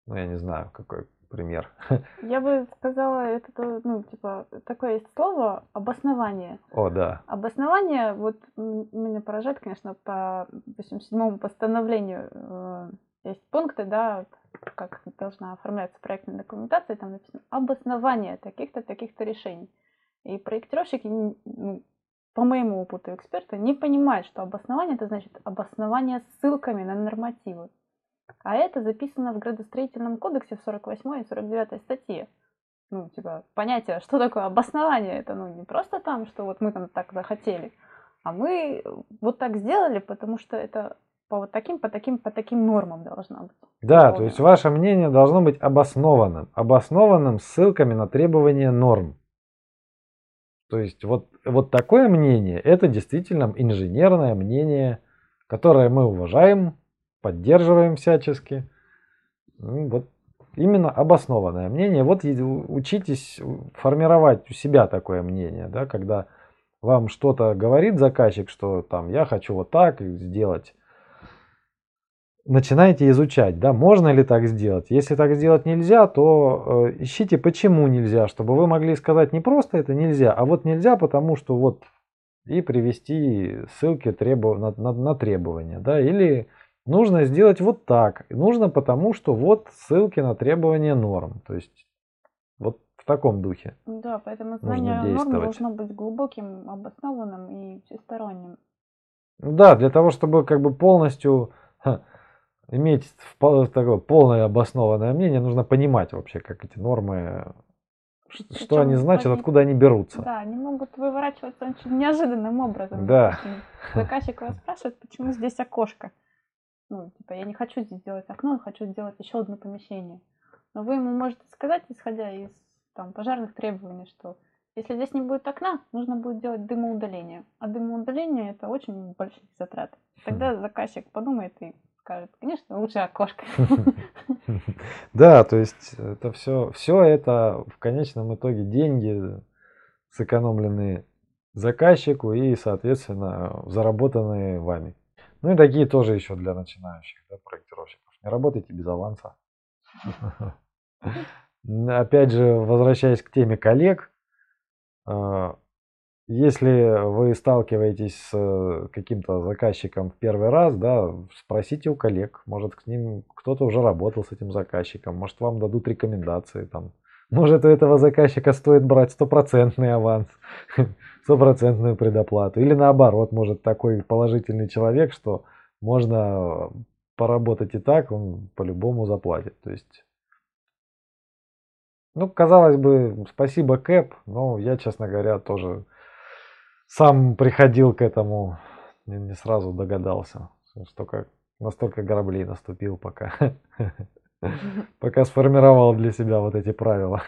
ну я не знаю, какой пример. [LAUGHS] Я бы сказала, это, ну, типа, такое есть слово обоснование. О, да. Обоснование, вот меня поражает, конечно, по 87-му постановлению э, есть пункты, да, как должна оформляться проектная документация, там написано обоснование таких-то, таких-то решений. И проектировщики, ну, по моему опыту эксперта, не понимает, что обоснование это значит обоснование ссылками на нормативы. А это записано в градостроительном кодексе в 48 и 49 статье. Ну, типа, понятие, что такое обоснование, это ну не просто там, что вот мы там так захотели, а мы вот так сделали, потому что это по вот таким, по таким, по таким нормам должно быть. Да, то есть ваше мнение должно быть обоснованным, обоснованным ссылками на требования норм. То есть вот, вот такое мнение, это действительно инженерное мнение, которое мы уважаем, поддерживаем всячески. Ну, вот именно обоснованное мнение. Вот учитесь формировать у себя такое мнение, да, когда вам что-то говорит заказчик, что там я хочу вот так сделать, начинайте изучать, да, можно ли так сделать. Если так сделать нельзя, то э, ищите, почему нельзя, чтобы вы могли сказать не просто это нельзя, а вот нельзя, потому что вот и привести ссылки требов... на, на, на требования, да, или нужно сделать вот так, нужно потому что вот ссылки на требования норм, то есть вот в таком духе. Да, поэтому знание норм должно быть глубоким, обоснованным и всесторонним. Да, для того, чтобы как бы полностью иметь такое полное обоснованное мнение, нужно понимать вообще, как эти нормы, Причем что они значат, они, откуда они берутся. Да, они могут выворачиваться очень неожиданным образом. Да. [LAUGHS] Заказчик вас спрашивает, почему здесь окошко. Ну, типа, я не хочу здесь делать окно, я хочу сделать еще одно помещение. Но вы ему можете сказать, исходя из там, пожарных требований, что если здесь не будет окна, нужно будет делать дымоудаление. А дымоудаление это очень большие затраты. Тогда заказчик подумает и скажет, конечно, лучше окошко. [LAUGHS] Да, то есть это все, все это в конечном итоге деньги, сэкономленные заказчику и, соответственно, заработанные вами. Ну и такие тоже еще для начинающих да, проектировщиков. Не работайте без аванса. [LAUGHS] Опять же, возвращаясь к теме коллег, а, если вы сталкиваетесь с э, каким-то заказчиком в первый раз, да, спросите у коллег, может с ним кто-то уже работал с этим заказчиком, может вам дадут рекомендации там. Может у этого заказчика стоит брать стопроцентный аванс, [LAUGHS] стопроцентную предоплату. Или наоборот, может такой положительный человек, что можно поработать и так, он по-любому заплатит. То есть, ну, казалось бы, спасибо Кэп, но я, честно говоря, тоже сам приходил к этому, не, не сразу догадался, столько, настолько граблей наступил, пока, [LAUGHS] пока сформировал для себя вот эти правила.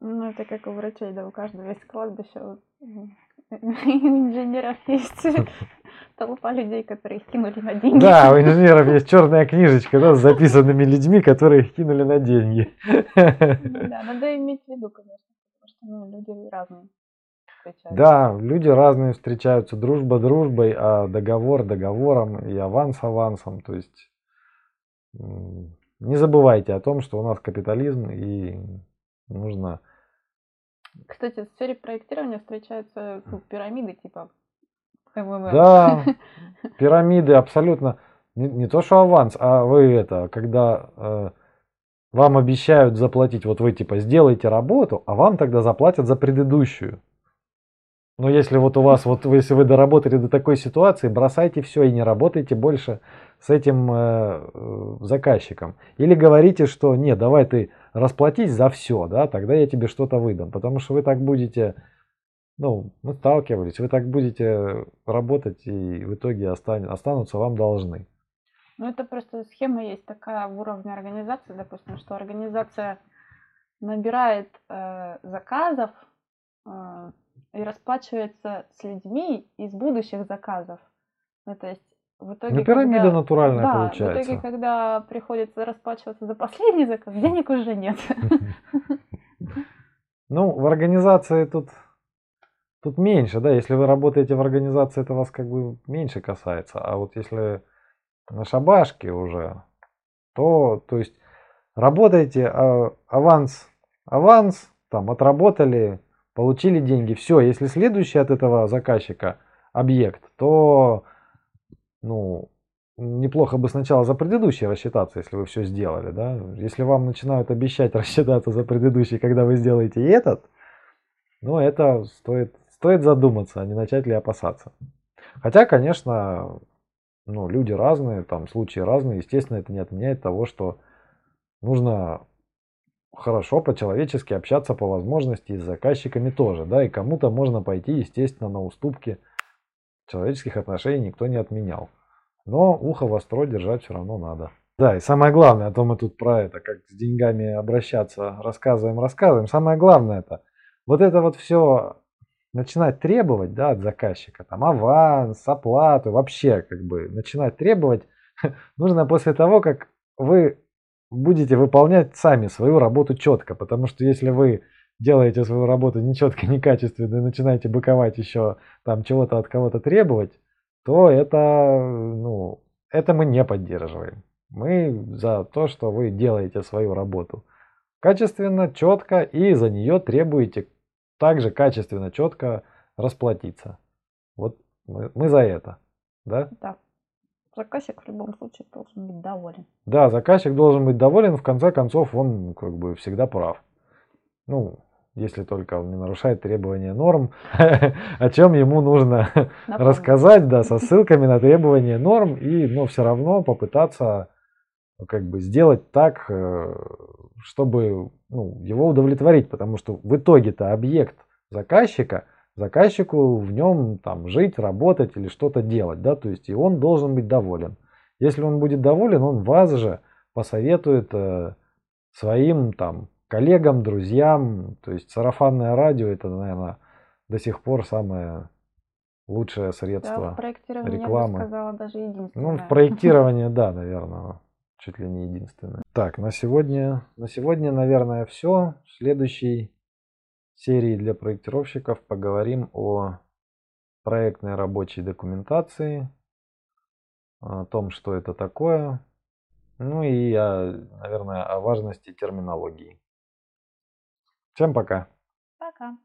Ну, это как у врачей, да, у каждого есть кладбище. [LAUGHS] У инженеров есть [LAUGHS] толпа людей, которые их кинули на деньги. Да, у инженеров есть черная книжечка, да, с записанными людьми, которые их кинули на деньги. Да, надо иметь в виду, конечно, потому что ну, люди разные встречаются. Да, люди разные встречаются. Дружба дружбой, а договор договором и аванс авансом. То есть не забывайте о том, что у нас капитализм и нужно... Кстати, в сфере проектирования встречаются ну, пирамиды типа МММ. Да, [LAUGHS] пирамиды абсолютно. Не, не то, что аванс, а вы это, когда э, Вам обещают заплатить, вот вы типа сделаете работу, а вам тогда заплатят за предыдущую. Но если вот у вас, вот если вы доработали до такой ситуации, бросайте все и не работайте больше с этим э, э, заказчиком. Или говорите, что нет, давай ты расплатись за все, да, тогда я тебе что-то выдам. Потому что вы так будете, ну, мы сталкивались, вы так будете работать и в итоге остан, останутся вам должны. Ну, это просто схема есть такая в уровне организации, допустим, что организация набирает э, заказов э, и расплачивается с людьми из будущих заказов. Ну, то есть в итоге, ну, пирамида когда, натуральная да, получается. В итоге, когда приходится расплачиваться за последний заказ, [LAUGHS] денег уже нет. [LAUGHS] Ну, в организации тут, тут меньше, да, если вы работаете в организации, это вас как бы меньше касается. А вот если на шабашке уже, то, то есть работаете, а, аванс, аванс, там отработали, получили деньги, все, если следующий от этого заказчика объект, то, ну, неплохо бы сначала за предыдущий рассчитаться, если вы все сделали, да. Если вам начинают обещать [LAUGHS] рассчитаться за предыдущий, когда вы сделаете этот, ну, это стоит, стоит задуматься, а не начать ли опасаться. Хотя, конечно, ну, люди разные, там случаи разные. Естественно, это не отменяет того, что нужно хорошо по-человечески общаться по возможности с заказчиками тоже, да, и кому-то можно пойти, естественно, на уступки человеческих отношений никто не отменял. Но ухо востро держать все равно надо. Да, и самое главное, а то мы тут про это, как с деньгами обращаться, рассказываем, рассказываем. Самое главное это, вот это вот все начинать требовать да, от заказчика, там аванс, оплату, вообще как бы начинать требовать [LAUGHS] нужно после того, как вы будете выполнять сами свою работу четко, потому что если вы делаете свою работу нечетко, [LAUGHS] некачественно и начинаете быковать еще там чего-то от кого-то требовать, то это, ну, это мы не поддерживаем. Мы за то, что вы делаете свою работу качественно, четко и за нее требуете также качественно, четко расплатиться. Вот мы, мы за это. Да? Да. Заказчик в любом случае должен быть доволен. Да, заказчик должен быть доволен, в конце концов он как бы всегда прав. Ну, если только он не нарушает требования норм, [LAUGHS] о чем ему нужно Напомню. рассказать, да, со ссылками на требования норм, и, но все равно попытаться как бы сделать так, э, чтобы ну, его удовлетворить, потому что в итоге-то объект заказчика, заказчику в нем там жить, работать или что-то делать, да, то есть и он должен быть доволен. Если он будет доволен, он вас же посоветует э, своим там коллегам, друзьям, то есть сарафанное радио это, наверное, до сих пор самое лучшее средство да, в проектировании рекламы. Я бы сказала, даже единственное. Ну, в [LAUGHS] проектировании, да, наверное чуть ли не единственное. Так, на сегодня, на сегодня, наверное, все. В следующей серии для проектировщиков поговорим о проектной рабочей документации, о том, что это такое, ну и, о, наверное, о важности терминологии. Всем пока. Пока.